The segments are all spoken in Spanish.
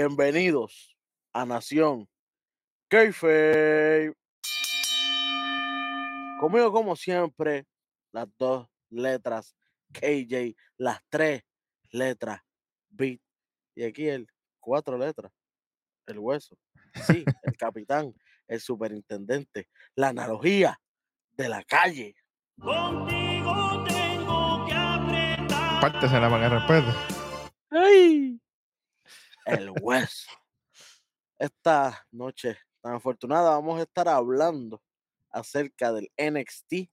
Bienvenidos a Nación Keife. Conmigo, como siempre, las dos letras KJ, las tres letras Beat. Y aquí el cuatro letras, el hueso. Sí, el capitán, el superintendente, la analogía de la calle. Contigo tengo que apretar. Respete. ¡Ay! El hueso. Esta noche tan afortunada vamos a estar hablando acerca del NXT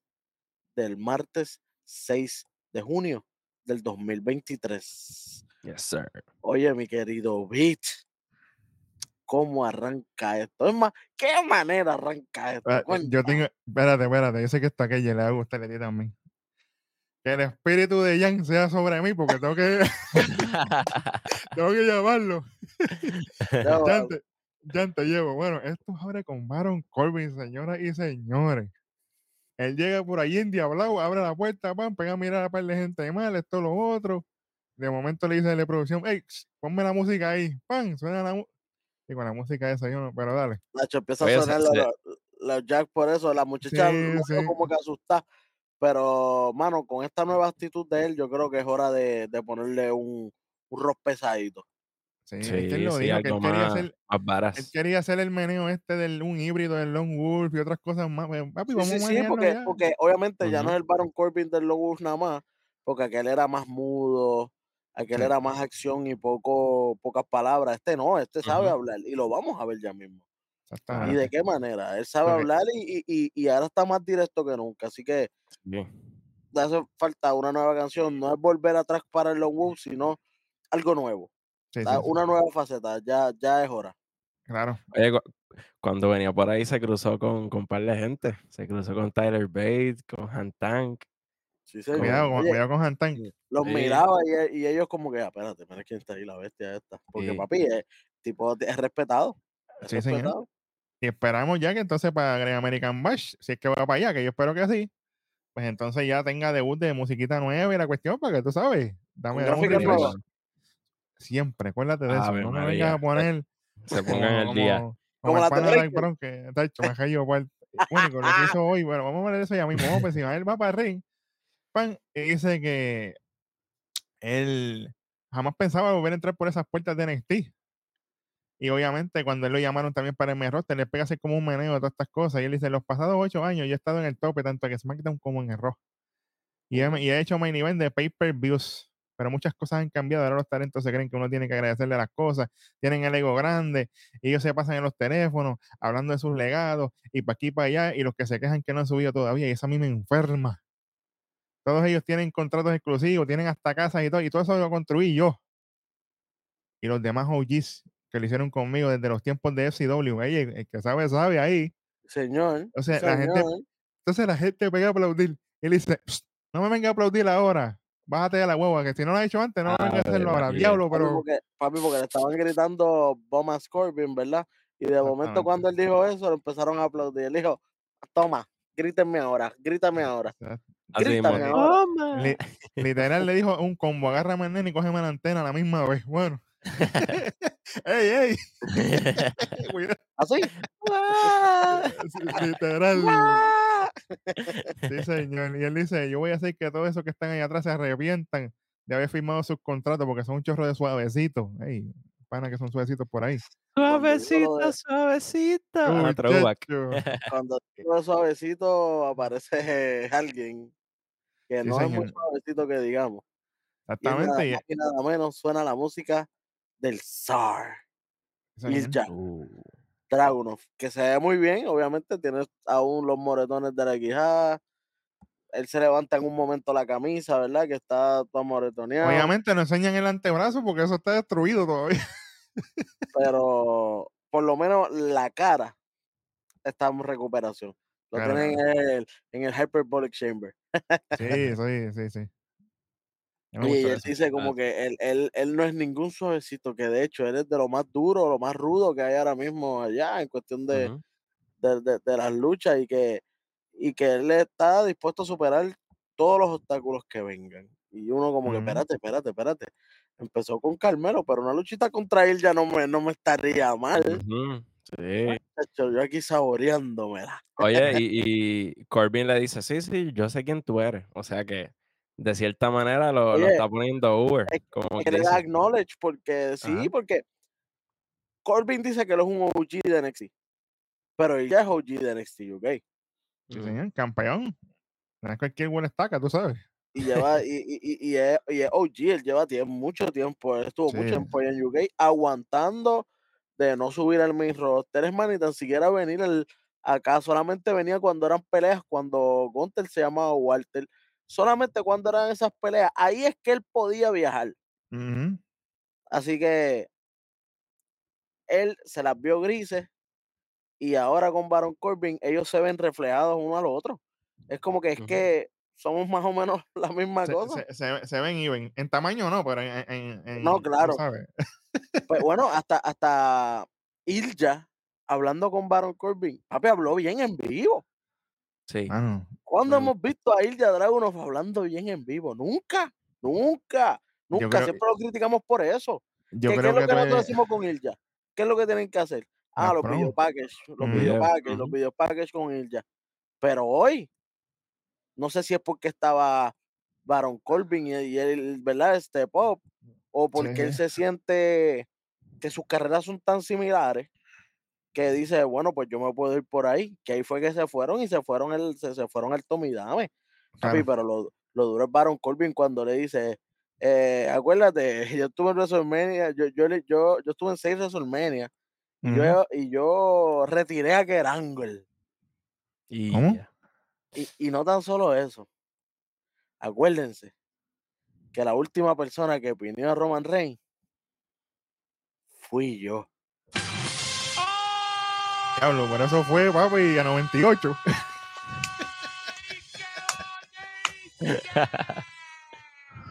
del martes 6 de junio del 2023. Yes, sir. Oye, mi querido Beat, ¿cómo arranca esto? Es más, ¿qué manera arranca esto? Yo tengo. Espérate, espérate. Yo sé que esto a aquella le va a gustar a ti también. Que el espíritu de Jan sea sobre mí, porque tengo que, tengo que llamarlo. Jan te, Jan, te llevo. Bueno, esto abre con Baron Corbin, señoras y señores. Él llega por ahí en Diablao, abre la puerta, pan, pega a mirar a par de gente mal, esto, lo otro. De momento le dice a la producción, hey, ponme la música ahí, pan, suena la música. Y con la música esa, yo no, pero dale. Nacho, empieza Oye, a se- sonar se- la, la Jack por eso, la muchacha Sí, sí. como que asusta. Pero, mano, con esta nueva actitud de él, yo creo que es hora de, de ponerle un, un rock pesadito. Sí, Sí, es que él lo sí, dijo, que él algo quería más, hacer, más él varas. quería hacer el meneo este del un híbrido del Lone Wolf y otras cosas más. pues, Papi, Sí, vamos sí, a sí, manejarlo porque, ya. porque obviamente ya no es el Baron Corbin del Logos nada más, porque aquel era más mudo, aquel Sí. era más acción y poco, pocas palabras. Este no, este sabe hablar y lo vamos a ver ya mismo. ¿Y de qué manera? Él sabe hablar y, y, y- y ahora está más directo que nunca. Así que Sí. le hace falta una nueva canción. No es volver atrás para el Long sino algo nuevo. Sí, o sea, sí, sí, Una nueva faceta. Ya, ya es hora. claro. Oye, cu- cuando venía por ahí se cruzó con, con un par de gente. Se cruzó con Tyler Bates, con Han Tank. Sí, señor. Cuidado, con- Oye, cuidado con Hantan. los Sí. miraba y, e- y ellos como que, "Ah, espérate, mira quién está ahí, la bestia esta. Porque Sí. papi, es, tipo, es respetado. Es Sí, señor. Y esperamos ya que entonces para Great American Bash, si es que va para allá, que yo espero que sí, pues entonces ya tenga debut de musiquita nueva y la cuestión para que tú sabes, dame. Siempre, acuérdate de eso. Ave No me María. vengas a poner Se como, pongan el día. como, Como de pana de Brown, que tacho, me cayó por el único, lo que hizo hoy. Bueno, vamos a ver eso ya mismo. Vamos por encima. Él va para el ring, pan, dice que él jamás pensaba volver a entrar por esas puertas de NXT. Y obviamente cuando él lo llamaron también para el roster, le pega hacer como un meneo de todas estas cosas. Y él dice, los pasados ocho años yo he estado en el tope, tanto en SmackDown como en el. Y, he, hecho main event de pay-per-views. Pero muchas cosas han cambiado. Ahora los talentos se creen que uno tiene que agradecerle las cosas. Tienen el ego grande. Ellos se pasan en los teléfonos hablando de sus legados. Y para aquí y para allá. Y los que se quejan que no han subido todavía. Y eso a mí me enferma. Todos ellos tienen contratos exclusivos. Tienen hasta casas y todo. Y todo eso lo construí yo. Y los demás OGs que lo hicieron conmigo desde los tiempos de FCW. Ey, el, el que sabe, sabe ahí. Señor. O sea, la gente- señor. Entonces la gente pega a aplaudir. Y él dice, "Psst, no me venga a aplaudir ahora. Bájate de la hueva, que si no lo has hecho antes, no venga a Ave hacerlo ahora. Diablo, Papi, pero... porque, papi, porque le estaban gritando Bomas Corbin, ¿verdad? Y de momento cuando él dijo eso, lo empezaron a aplaudir. Él dijo, toma, grítenme ahora, grítame ahora, grítame ahora. li- literal le dijo un combo, agárrame el nene y cógeme la antena a la misma vez. Bueno. ¡Ey, ey! Así. sí, literal. Sí, señor. Y él dice, yo voy a hacer que todos esos que están ahí atrás se arrepientan de haber firmado sus contratos porque son un chorro de suavecitos. Ey, pana que son suavecitos por ahí. Ah, throwback. Muchacho. Cuando digo de suavecito aparece alguien que Sí, no es muy suavecito que digamos. Exactamente. y nada menos suena la música del señor. Jan, Uh, Dragunov, que se ve muy bien, obviamente tiene aún los moretones de la quijada. Él se levanta en un momento la camisa, ¿verdad? Que está todo moretoneado. Obviamente no enseñan el antebrazo porque eso está destruido todavía. pero por lo menos la cara está en recuperación. Lo Claro, tienen en el, en el Hyperbolic Chamber. Sí, sí, sí, sí. Y él dice como que él, él, él no es ningún suavecito, que de hecho él es de lo más duro, lo más rudo que hay ahora mismo allá en cuestión de, ujú. de, de- de las luchas y que, y que él está dispuesto a superar todos los obstáculos que vengan. Y uno como que, Ujú. espérate, espérate, espérate. Empezó con Carmelo, pero una luchita contra él ya no me, no me estaría mal. Ujú, Sí. Chacho, Yo aquí saboreándomela. Oye, y, y Corbin le dice, sí, sí, yo sé quién tú eres. O sea que, de cierta manera, lo, está poniendo Uber. es Como que que le da dice. acknowledge porque sí, Ajá. porque Corbin dice que él es un OG de NXT, pero él ya es OG de NXT UK. Sí, señor, campeón. No es cualquier buena estaca, tú sabes. Y lleva, y, y, y, y es, y es OG, él lleva tiempo, mucho tiempo, él estuvo mucho tiempo en UK aguantando de no subir al main roster, es más, ni tan siquiera venir acá, solamente venía cuando eran peleas, cuando Gunther se llamaba Walter, solamente cuando eran esas peleas, ahí es que él podía viajar. Así que él se las vio grises y ahora con Baron Corbin ellos se ven reflejados uno al otro. Es como que es que somos más o menos la misma Se, cosa. se, se, se ven even. En tamaño no, pero en. en, en No, claro. Pues bueno, hasta, hasta Ilja hablando con Baron Corbin, papi habló bien en vivo. Sí. Mano, ¿Cuándo hemos visto a Ilja Dragunov hablando bien en vivo? Nunca, nunca, nunca. creo- Siempre lo criticamos por eso. yo ¿Qué, es lo que que nosotros decimos con Ilja? ¿Qué es lo que tienen que hacer? Ah, los video package, los Ujú. video package, los video package con Ilja. Pero hoy, no sé si es porque estaba Baron Corbin y, y él, ¿verdad? Step Up, o porque Sí, él se siente que sus carreras son tan similares que dice, bueno, pues yo me puedo ir por ahí. Que ahí fue que se fueron y se fueron el, se, se fueron al Tommy Dame. Claro. pero lo, lo duro es Baron Corbin cuando le dice, eh, acuérdate, yo estuve en WrestleMania, yo, yo, yo, yo estuve en seis WrestleMania y, yo, y yo retiré a Kerangle. Y. Y, y no tan solo eso. Acuérdense que la última persona que opinó a Roman Reigns fui yo. Diablo, pero eso fue, papi, a 98.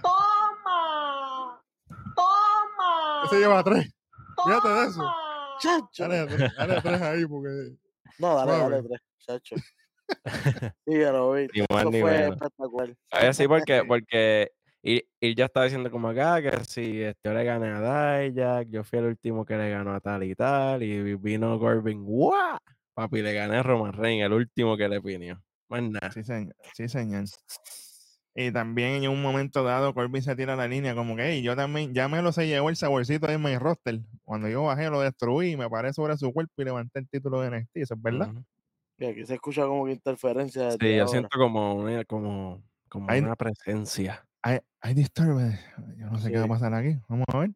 Toma, toma. Ese lleva tres. Fíjate de eso. Chacho. Dale, tres- dale tres ahí porque. No, dale, dale tres, chacho. Sí, ya lo vi. Ni más Eso ni fue espectacular. Sí, porque, porque y, y ya estaba diciendo como acá que si este, yo le gané a Dijak, yo fui el último que le ganó a tal y tal, y vino Corbin, ¡guau! Papi, le gané a Roman Reigns, el último que le pidió. Más nada. Sí, señor. Sí, señor. Y también en un momento dado, Corbin se tira la línea como que, "Ey, yo también, ya me lo se llevó el saborcito de mi roster. Cuando yo bajé, lo destruí, me paré sobre su cuerpo y levanté el título de NXT. Eso es verdad. Y aquí se escucha como que interferencia Sí, yo ahora. siento como como, como Hay- una presencia. Hay, hay disturbance. Yo no sé qué va a pasar aquí. Vamos a ver.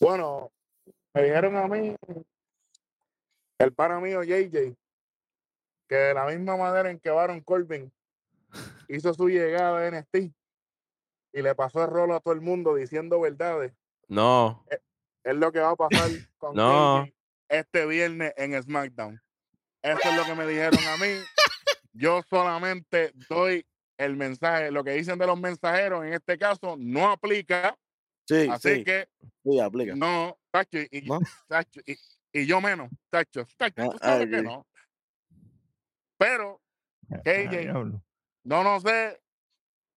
Bueno, me dijeron a mí, el pana mío JJ, que de la misma manera en que Baron Corbin hizo su llegada a NXT y le pasó el rolo a todo el mundo diciendo verdades, No, es lo que va a pasar con No. Este viernes en SmackDown. Eso es lo que me dijeron a mí. Yo solamente doy el mensaje. Lo que dicen de los mensajeros en este caso no aplica. Sí, Así sí, que sí, aplica. no, tacho, y, ¿No? tacho, y, y yo menos, tacho, tacho, Ah, tú sabes ah, que sí. no. Pero, Ah, KJ, diablo. no, no sé,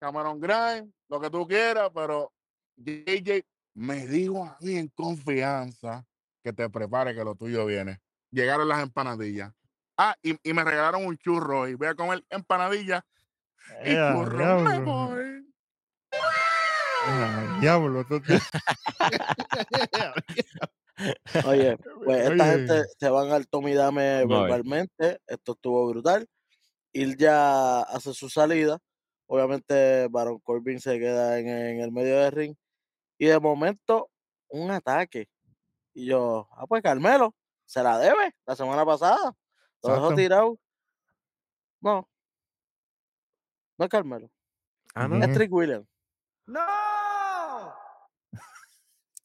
Cameron Grimes, lo que tú quieras, pero JJ me dijo a mí en confianza que te prepare que lo tuyo viene. Llegaron las empanadillas. Ah, y, y me regalaron un churro y voy a comer empanadillas y Ea, churro. Me diablo. voy. Ea, diablo. tú- tú- Oye, pues esta Oye. gente se van al Tommy Dame Vamos a ver. verbalmente. Esto estuvo brutal. Il ya hace su salida. Obviamente, Baron Corbin se queda en, en el medio del ring. Y de momento, un ataque. Y yo, ah, pues Carmelo, se la debe la semana pasada. Lo dejó Exacto. tirado. No. No es Carmelo. ah, no. Es Trick Williams.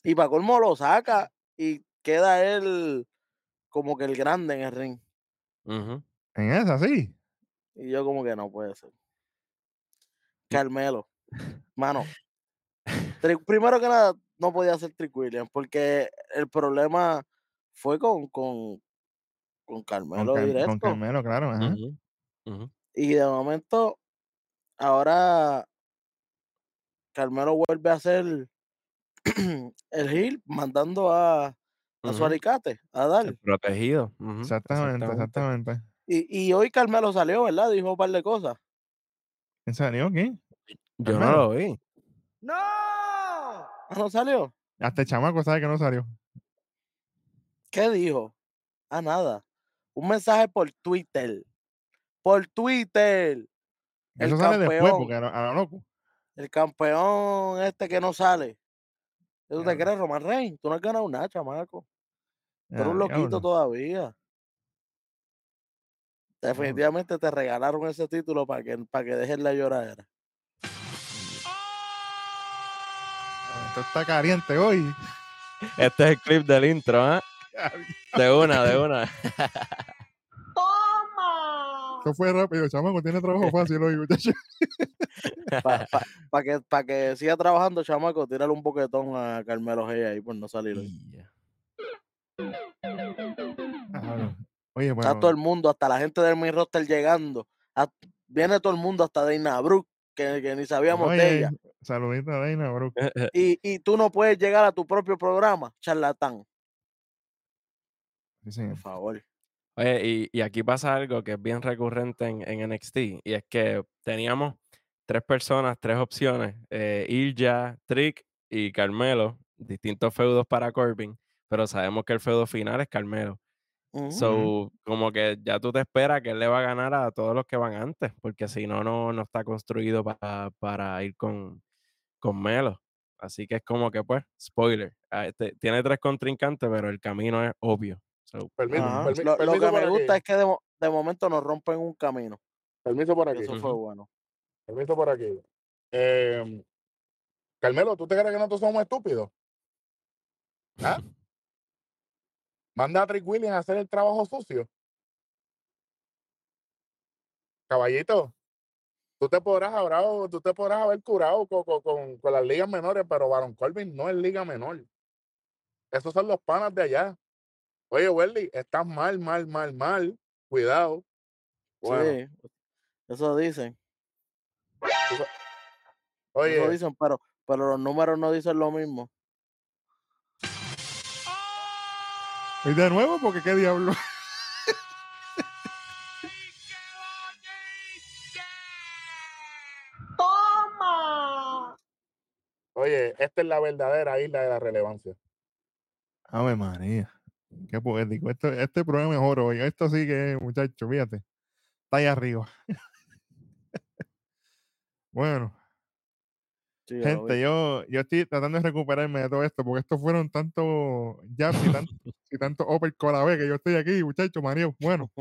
Y para colmo lo saca y queda él como que el grande en el ring. En esa, sí. Y yo como que no puede ser. Carmelo. Mano, primero que nada, no podía ser Trick Williams, porque el problema fue con, con, con Carmelo Car- directo. con Carmelo, claro. ajá. Y de momento, ahora Carmelo vuelve a ser el heel, mandando a, a su Ujú. alicate, a dar. El protegido. Exactamente, exactamente. Y, y hoy Carmelo salió, ¿verdad? Dijo un par de cosas. ¿En serio? ¿Qué? Yo no lo vi. ¡No! Ah, ¿No salió? Hasta el chamaco sabe que no salió. ¿Qué dijo? Ah, nada. Un mensaje por Twitter. Por Twitter. El Eso sale después, campeón. porque a lo, a lo loco. El campeón este que no sale. ¿Qué ¿Tú te Diablo. crees, Roman Reigns? Tú no has ganado nada, chamaco. Tú eres Ah, un loquito todavía. Definitivamente te regalaron ese título para que, para que dejes la lloradera. Esto está caliente hoy. Este es el clip del intro, ¿ah? De una, de una. ¡Toma! Esto fue rápido, chamaco. Tiene trabajo fácil hoy, muchacho. Para que, pa que siga trabajando, chamaco, tírale un boquetón a Carmelo G ahí por no salir hoy. Oye, Está todo bueno, el mundo, hasta la gente del main roster llegando. A- viene todo el mundo, hasta Dana Brooke, que, que ni sabíamos de ella. Saludito a Dana, bro. Y, y tú no puedes llegar a tu propio programa, charlatán. Sí, señor. Por favor. Oye, y, y aquí pasa algo que es bien recurrente en, en NXT, y es que teníamos tres personas, tres opciones, eh, Ilja, Trick y Carmelo, distintos feudos para Corbin, pero sabemos que el feudo final es Carmelo. Ujú. So, como que ya tú te esperas que él le va a ganar a todos los que van antes, porque si no, no, no está construido para, para ir con, con Melo. Así que es como que, pues, spoiler. ah, este- tiene tres contrincantes, pero el camino es obvio. So, Permiso, Lo, que me gusta aquí. es que de, mo- de momento nos rompen un camino. Permiso por aquí. Eso fue bueno. Permiso por aquí. Eh, Carmelo, ¿tú te crees que nosotros somos estúpidos? ¿Ah? Manda a Trick Williams a hacer el trabajo sucio. Caballito, tú te podrás haber, tú te podrás haber curado con, con- con- con las ligas menores, pero Baron Corbin no es liga menor. Esos son los panas de allá. Oye, Welly, estás mal, mal, mal, mal. Cuidado. Bueno, Sí, eso dicen. oye, Eso dicen, pero, pero los números no dicen lo mismo. ¿Y de nuevo? Porque qué diablo. oye, esta es la verdadera isla de la relevancia. Ave María. Qué poético. Esto, este programa es oro. Oye, esto sí que, muchacho, fíjate. Está ahí arriba. bueno, Sí, gente, yo, yo estoy tratando de recuperarme de todo esto, porque estos fueron tantos jabs y tanto, y tanto uppercut a la vez que yo estoy aquí, muchacho, Mario. Bueno,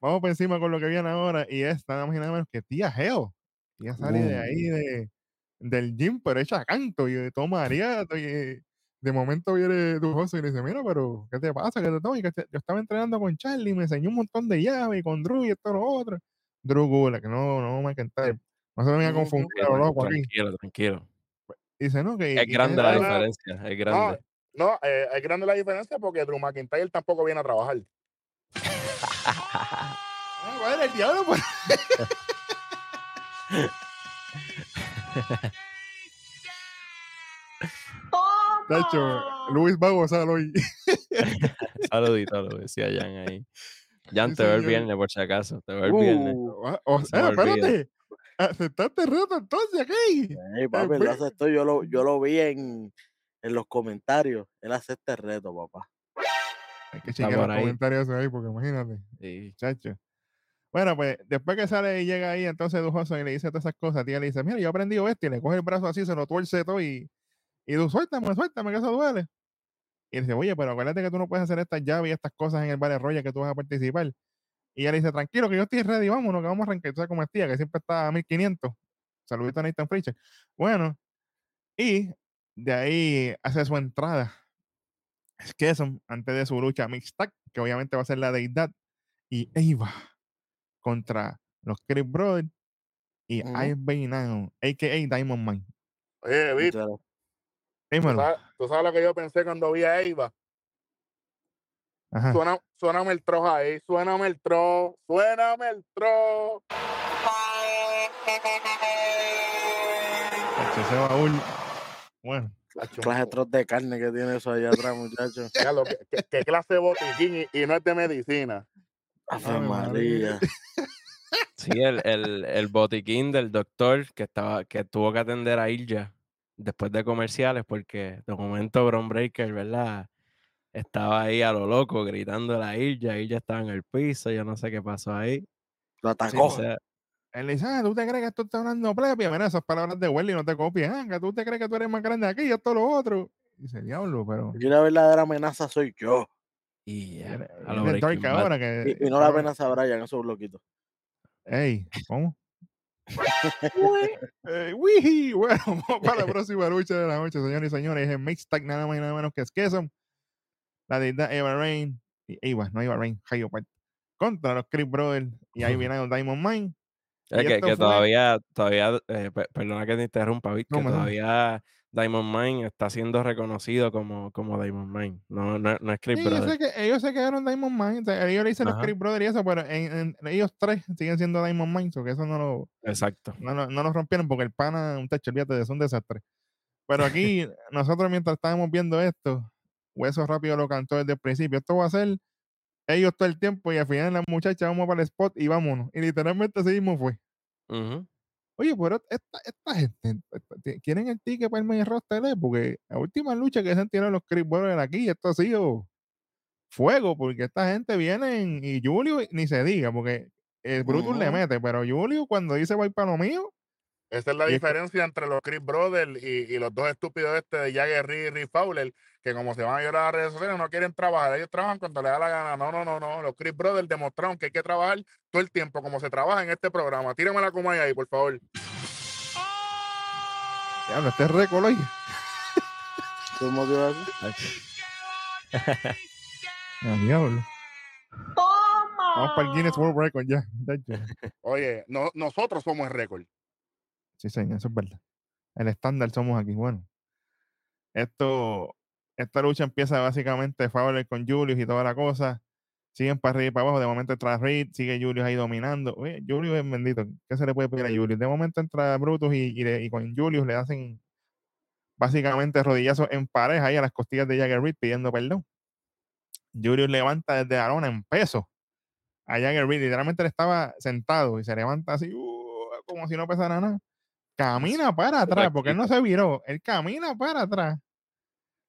vamos por encima con lo que viene ahora. Y es nada más y nada menos que tía Geo. Tía sale de ahí de, del gym, pero hecha canto y toma ariato. Y de momento viene tu José y le dice: Mira, pero ¿qué te pasa? ¿Qué te tomas? Y yo estaba entrenando con Charlie, me enseñó un montón de llaves y con Drew y esto y lo otro. Drew Gula, que no, no me McIntyre. No se me venga a Ujú. confundir loco aquí. tranquilo, tranquilo. Dice, no, que. Es y grande la no, no, diferencia, es No, grande. no eh, es grande la diferencia porque Drew McIntyre tampoco viene a trabajar. Ah, ¿cuál era el diablo? Pues, Luis va a gozar hoy. Saludito, lo decía Jan ahí. Jan, Sí, te veo el viernes, por si acaso. Te veo el viernes. Uh, Ah, o sea, espérate. Aceptaste el reto entonces aquí. ey, papi, él lo aceptó, yo lo, yo lo vi en, en los comentarios. Él acepta el reto, papá. Hay que chequear los ahí. comentarios ahí, porque imagínate, Sí. chacho. Bueno, pues después que sale y llega ahí, entonces Dujoso y le dice todas esas cosas, tía le dice, mira, yo he aprendido esto, y le coge el brazo así, se lo tuerce todo y, y tú, suéltame, suéltame, que eso duele. Y dice, oye, pero acuérdate que tú no puedes hacer estas llaves y estas cosas en el Battle Royale que tú vas a participar. Y ella le dice, tranquilo, que yo estoy ready, vámonos, que vamos a arrancar. Cómo es tía, que siempre está a 1500. Saludito a Nathan Fricher. Bueno, y de ahí hace su entrada. Es que eso, antes de su lucha mixta, que obviamente va a ser la deidad, y Eva contra los Chris Brothers y Ujú. Ice Now, a.k.a. Diamond Man. Oye. ¿Tú Dímelo. sabes, tú sabes lo que yo pensé cuando vi a Eva? Ajá. Suena, suéname el tro ahí, suéname el tro, suéname el tro. Ese baúl. Bueno, Acho, Clase de troz de carne que tiene eso allá atrás, muchachos. ¿Qué clase de botiquín y, y no es de medicina? Ave María. María. Sí, el, el, el botiquín del doctor que estaba, que tuvo que atender a Ilja después de comerciales, porque de momento Bron Breaker, ¿verdad? Estaba ahí a lo loco gritando a Ilja, Ilja estaba en el piso, yo no sé qué pasó ahí. Lo O atacó. sea, él dice, ah, ¿tú te crees que tú estás hablando plebia? Mira, esas palabras de Welly no te copies. Ah, que tú te crees que tú eres más grande aquí y esto lo otro. Dice, diablo, pero... Aquí la verdadera amenaza soy yo. Y a lo Dark ahora que... Y, y no la amenaza a Brian, esos bloquitos. Ey, ¿cómo? Eh, ¡Wiji! Bueno, vamos para la próxima lucha de la noche, señores y señores. Es el mixed tag nada más y nada menos que Skesson. La deidad Eva Rain. Y Eva, no Eva Rain, Hayo Part. Contra los Chris Brothers. Y ahí viene el Diamond Mine. Es que, que fue- todavía, todavía, eh, pe- perdona que te interrumpa, Vic, que No, da. todavía Diamond Mine está siendo reconocido como, como Diamond Mine. No, no, no es Chris Sí, sé que ellos se quedaron Diamond Mine. o sea, ellos le dicen los Ajá. Chris Brothers y eso, pero en, en- ellos tres siguen siendo Diamond Mine. que eso no lo, Exacto. no, no lo rompieron porque el pana, un techo, olvídate es un desastre. Pero aquí, nosotros mientras estábamos viendo esto, Hueso Rápido lo cantó desde el principio. Esto va a ser ellos todo el tiempo y al final la muchacha vamos para el spot y vámonos. Y literalmente así mismo fue. Oye, pero esta, esta gente quieren el ticket para el main roster, eh? porque la última lucha que se tirado los Chris Brothers aquí, esto ha sido fuego, porque esta gente viene y Julio ni se diga, porque el Brutus le mete, pero Julio cuando dice voy para lo mío, Esa es la Y es que- diferencia entre los Chris Brothers y, y los dos estúpidos este de Jagger Reed y Rick Fowler, que como se van a llorar a las redes sociales, no quieren trabajar. Ellos trabajan cuando les da la gana. No, no, no, no. Los Chris Brothers demostraron que hay que trabajar todo el tiempo, como se trabaja en este programa. Tírame la coma ahí, por favor. ya no estés récord oye. ¿Cómo te Ah, diablo. Toma. Vamos para el Guinness World Record ya. Oye, no, nosotros somos el récord. Sí, señor, eso es verdad. El estándar somos aquí. Bueno, esto, esta lucha empieza básicamente Fowler con Julius y toda la cosa. Siguen para arriba y para abajo. De momento entra Reed, sigue Julius ahí dominando. Oye, Julius es bendito. ¿Qué se le puede pedir a Julius? De momento entra Brutus y, y, le- y con Julius le hacen básicamente rodillazos en pareja ahí a las costillas de Jagger Reed pidiendo perdón. Julius levanta desde la lona en peso a Jagger Reed. Literalmente él estaba sentado y se levanta así uh, como si no pesara nada. Camina para atrás, porque él no se viró. Él camina para atrás.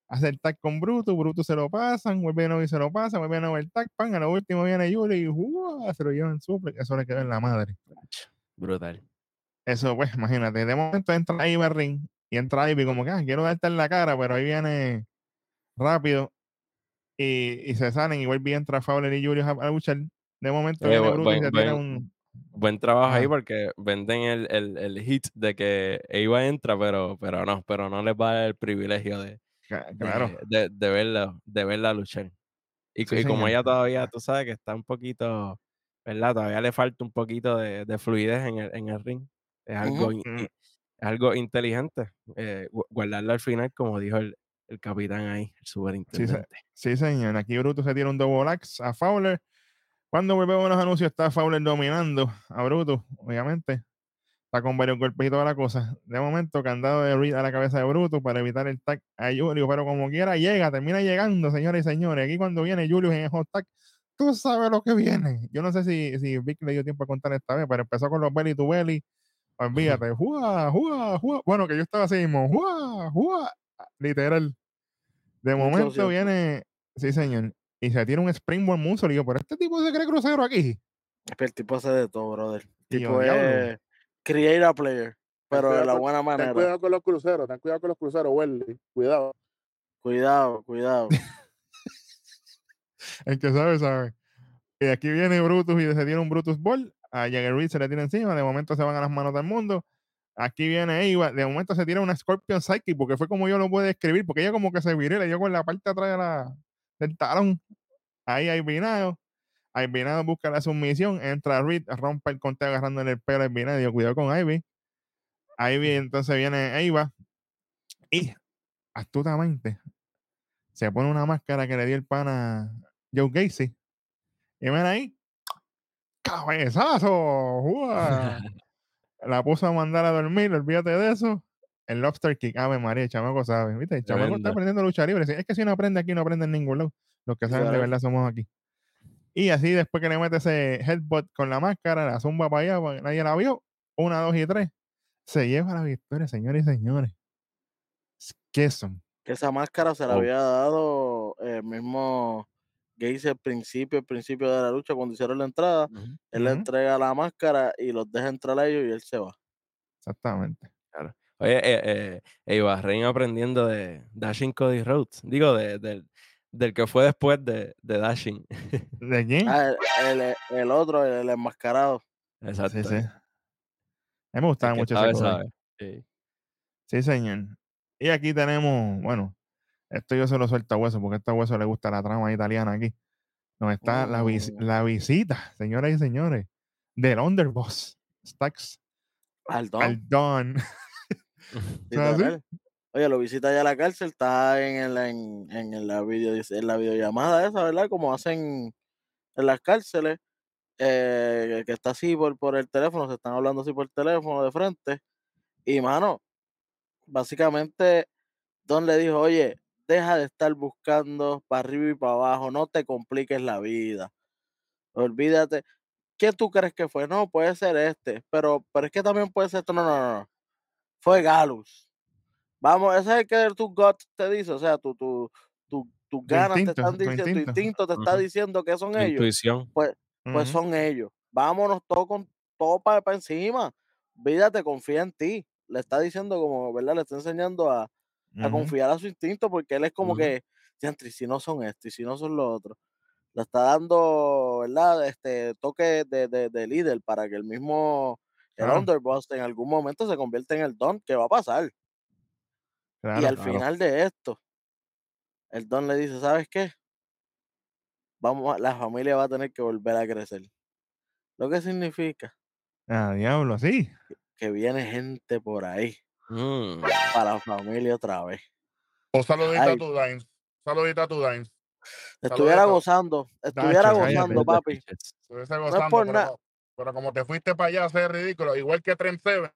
Hace el tag con Brutus, Brutus se lo pasan, vuelve de nuevo y se lo pasa, vuelve de nuevo el tag, pan, a lo último viene Yuri y ¡uah! se lo llevan suple, eso le quedó en la madre. brutal. Eso, pues, imagínate, de momento entra al ring y entra Ivy como que, ah, quiero darte en la cara, pero ahí viene rápido y, y se salen vuelve y entra Fowler y Julius a, a luchar. De momento Oye, viene Brutus y se tira un... Buen trabajo ahí porque venden el, el, el hit de que Eva entra, pero, pero no, pero no les va a dar el privilegio de, Ca- de- Claro, de, de verla, de verla luchar. Y, Sí, y como ella todavía, tú sabes que está un poquito, ¿verdad? Todavía le falta un poquito de, de fluidez en el, en el ring. Es algo, in- Mm. es algo inteligente. eh, gu- guardarlo al final, como dijo el, el capitán ahí, el superintendente. Sí, señor. Aquí Brutus se tira un double axe a Fowler. Cuando volvemos a los anuncios, está Fowler dominando a Brutus, obviamente. Está con varios golpes y toda la cosa. De momento, candado de Reed a la cabeza de Brutus para evitar el tag a Julius, pero como quiera llega, termina llegando, señores y señores. Aquí cuando viene Julius en el hot tag, tú sabes lo que viene. Yo no sé si, si Vic le dio tiempo a contar esta vez, pero empezó con los belly to belly. Olvídate, ¡jua, jua, jua! Bueno, que yo estaba así mismo, ¡jua, jua! Literal. De momento viene, sí, señor, y se tira un springboard moonsault. Y yo, pero este tipo se cree crucero aquí. Es que el tipo hace de todo, brother. El yo, tipo diablo. es create a player, pero de la con- buena Ten manera. cuidado con los cruceros, ten cuidado con los cruceros, Welly. Cuidado. Cuidado, cuidado. El que sabe, sabe. Y aquí viene Brutus y se tira un Brutus Ball. A Jagger Reed se le tira encima. De momento se van a las manos del mundo. Aquí viene Eva. De momento se tira una Scorpion Psyche, porque fue como yo lo puedo describir, porque ella como que se viró, y le dio con la parte de atrás de la, del talón. Ahí hay vinado. Hay vinado busca la submisión. Entra Reed, rompe el conteo agarrándole el pelo al vinado. Yo cuidado con Ivy. Ivy entonces viene Eva. Y astutamente se pone una máscara que le dio el pana Joe Gacy. Y ven ahí, cabezazo. ¡Uah! La puso a mandar a dormir, olvídate de eso. El lobster kick, ave María, el chamaco sabe. ¿Viste? El chamaco está aprendiendo lucha libre. Es que si no aprende aquí, no aprende en ningún lado. Los que saben de verdad somos aquí. Y así después que le mete ese headbutt con la máscara, la zumba para allá, porque nadie la vio. Una, dos y tres. Se lleva la victoria, señores y señores. ¿Qué son? Que esa máscara se la Oh. había dado el mismo Gacy al principio, al principio de la lucha, cuando hicieron la entrada. Él le Ujú. entrega la máscara y los deja entrar a ellos y él se va. Exactamente. Oye, eh, eh, eh, Ibarrein aprendiendo de Dashing Cody Rhodes. Digo, de, del, del que fue después de, de Dashing. ¿De quién? Ah, el, el- el otro, el, el enmascarado. Exacto. sí, sí. A mí me gustaba mucho sabe, ese Cody. sabe. Sí. Sí, señor. Y aquí tenemos, bueno, esto yo se lo suelto a Hueso, porque a este Hueso le gusta la trama italiana aquí. Donde está la, vis- Mm. la visita, señoras y señores, del Underboss, Stax Al Don, al Don. ¿Ah. Oye, lo visita ya a la cárcel, está en, el, en, en la video, en la videollamada esa, ¿verdad? Como hacen en las cárceles, eh, que está así por, por el teléfono, se están hablando así por teléfono de frente. Y mano, básicamente Don le dijo, oye, deja de estar buscando para arriba y para abajo, no te compliques la vida. Olvídate. ¿Qué tú crees que fue? No, puede ser este, pero, pero es que también puede ser esto. No, no, no, no. Fue Galus. Vamos, ese es el que tu gut te dice, o sea, tu, tu, tu, tus ganas instinto, te están diciendo, tu instinto. instinto te está diciendo que son ellos Intuición. pues Ujú. son ellos. Vámonos todo con todo para, encima. Vídate, confía en ti. Le está diciendo como, ¿verdad? Le está enseñando a, a confiar a su instinto porque él es como que, "Diantre, y si no son esto y si no son lo otro. Le está dando, ¿verdad? Este toque de, de, de líder para que el mismo, el Claro. underboss en algún momento se convierta en el don, que va a pasar. Claro. y al claro. final de esto, el don le dice, ¿sabes qué? Vamos, a- la familia va a tener que volver a crecer. Lo que significa Ah, diablo, sí. que viene gente por ahí Mm. para la familia otra vez. Un saludito a Ay. tu Dimes. Saludito a tu Dimes. Estuviera gozando, estuviera gozando, papi. Estuviese es gozando, por pero, nada. Pero como te fuiste para allá a hacer ridículo, igual que Trent Seven,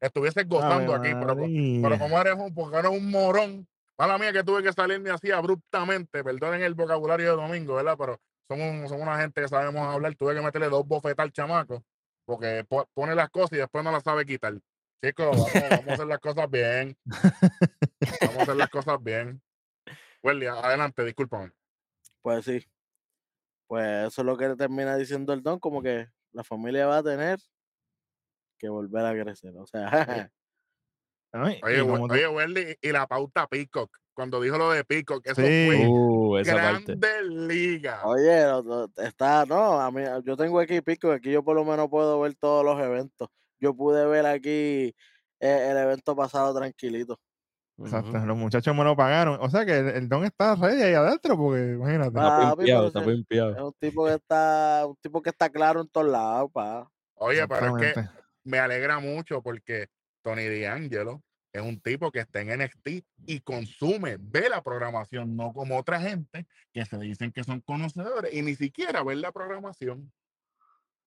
estuvieses gozando aquí, pero, como eres un, porque eres un morón, mala mía que tuve que salirme así abruptamente, perdonen el vocabulario de domingo, ¿verdad? Pero somos, somos una gente que sabemos hablar, tuve que meterle dos bofetas al chamaco, porque po- pone las cosas y después no las sabe quitar. Chicos, vamos, vamos a hacer las cosas bien. Vamos a hacer las cosas bien. Welly, adelante, discúlpame. Pues sí. Pues eso es lo que termina diciendo el don, como que la familia va a tener que volver a crecer. O sea, Ay, Oye, oye, Welly, y la pauta Peacock, cuando dijo lo de Peacock, eso Sí. fue Uh, esa parte. grande liga. oye, está, no, a mí, yo tengo aquí pico, aquí yo por lo menos puedo ver todos los eventos. Yo pude ver aquí eh, el evento pasado tranquilito. Exacto, los muchachos me lo pagaron. O sea que el, el don está ready ahí adentro, porque imagínate. Está pero está pimpeado. Es un tipo que está, un tipo que está claro en todos lados, pa. Oye, pero es que me alegra mucho porque Tony D'Angelo es un tipo que está en NXT y consume, ve la programación, no como otra gente que se dicen que son conocedores y ni siquiera ven la programación.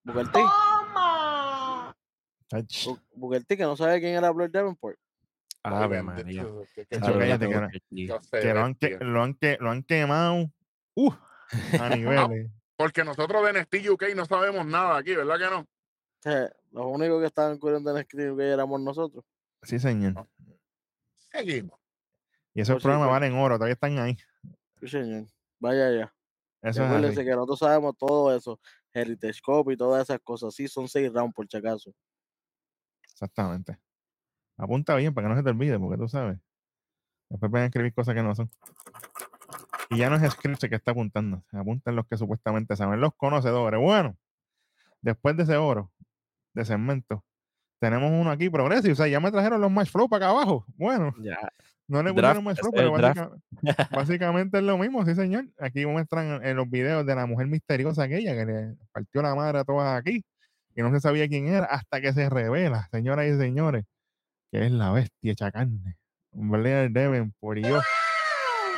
Booker T, Toma. Booker T, que no sabe quién era Blair Davenport. Ave Oigan, María. que- no- lo han, que- lo quemado uh, a niveles. Porque nosotros de NXT UK no sabemos nada aquí, ¿verdad que no? Los únicos que estaban cubriendo en escribir que éramos nosotros. Sí, señor. Seguimos. Y esos Pues sí, programas pues. valen oro, todavía están ahí. Sí, señor. Vaya allá. Eso es que nosotros sabemos todo eso. Heritage Cup y todas esas cosas. Sí, son seis rounds por si acaso. Exactamente. Apunta bien para que no se te olvide, porque tú sabes. Después van a escribir cosas que no son. Y ya no es Scripts el que está apuntando. Apuntan los que supuestamente saben, los conocedores. Bueno, después de ese oro, de segmento, tenemos uno aquí, Progressive. O sea, ya me trajeron los Match Flow para acá abajo. Bueno, Ya. no le pusieron Match Flow, pero el draft. básica- básicamente es lo mismo, sí, señor. Aquí muestran en los videos de la mujer misteriosa aquella que le partió la madre a todas aquí y no se sabía quién era hasta que se revela, señoras y señores, que es la bestia hecha carne, Blair Davenport y yo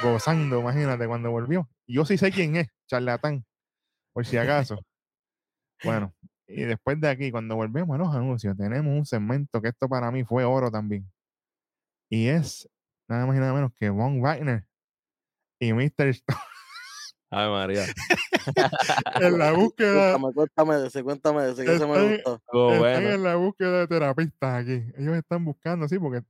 gozando, imagínate, cuando volvió. Yo sí sé quién es, charlatán, por si acaso. Bueno, y después de aquí, cuando volvemos a los anuncios, tenemos un segmento que esto para mí fue oro también. Y es nada más y nada menos que Von Wagner y Mr. Stone Ay, María. en la búsqueda. Cuéntame, cuéntame de ese, cuéntame de ese, que se me Están- gustó. Están en la búsqueda de terapistas aquí. Ellos están buscando, sí, porque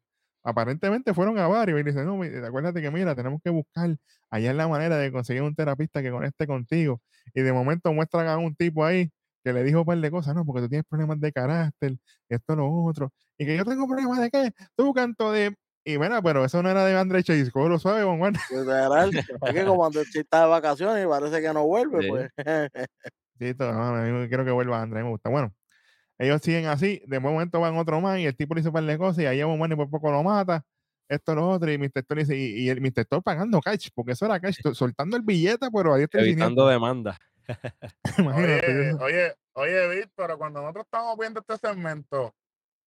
aparentemente fueron a varios y dicen, no, acuérdate que mira, tenemos que buscar allá es la manera de conseguir un terapista que conecte contigo. Y de momento muestran a un tipo ahí que le dijo un par de cosas, no, porque tú tienes problemas de carácter, esto, lo otro. Y que yo tengo problemas de qué? Tú canto de... Y mira, pero eso no era de Andre Chase, ¿cómo lo sabe, Juan Juan? Literal. Es que como Andrés está de vacaciones y parece que no vuelve, Sí. pues. Sí, todo, no, a mí quiero que vuelva Andrés, me gusta. Bueno, ellos siguen así, de momento van otro más y el tipo le dice un par de cosas y ahí un y por poco lo mata, esto, lo otro, y Mr. Thor dice, y, y el Mr. Thor pagando cash, porque eso era cash, soltando el billete, pero ahí está el Evitando demanda. Oye, oye, oye, Vic, pero cuando nosotros estamos viendo este segmento,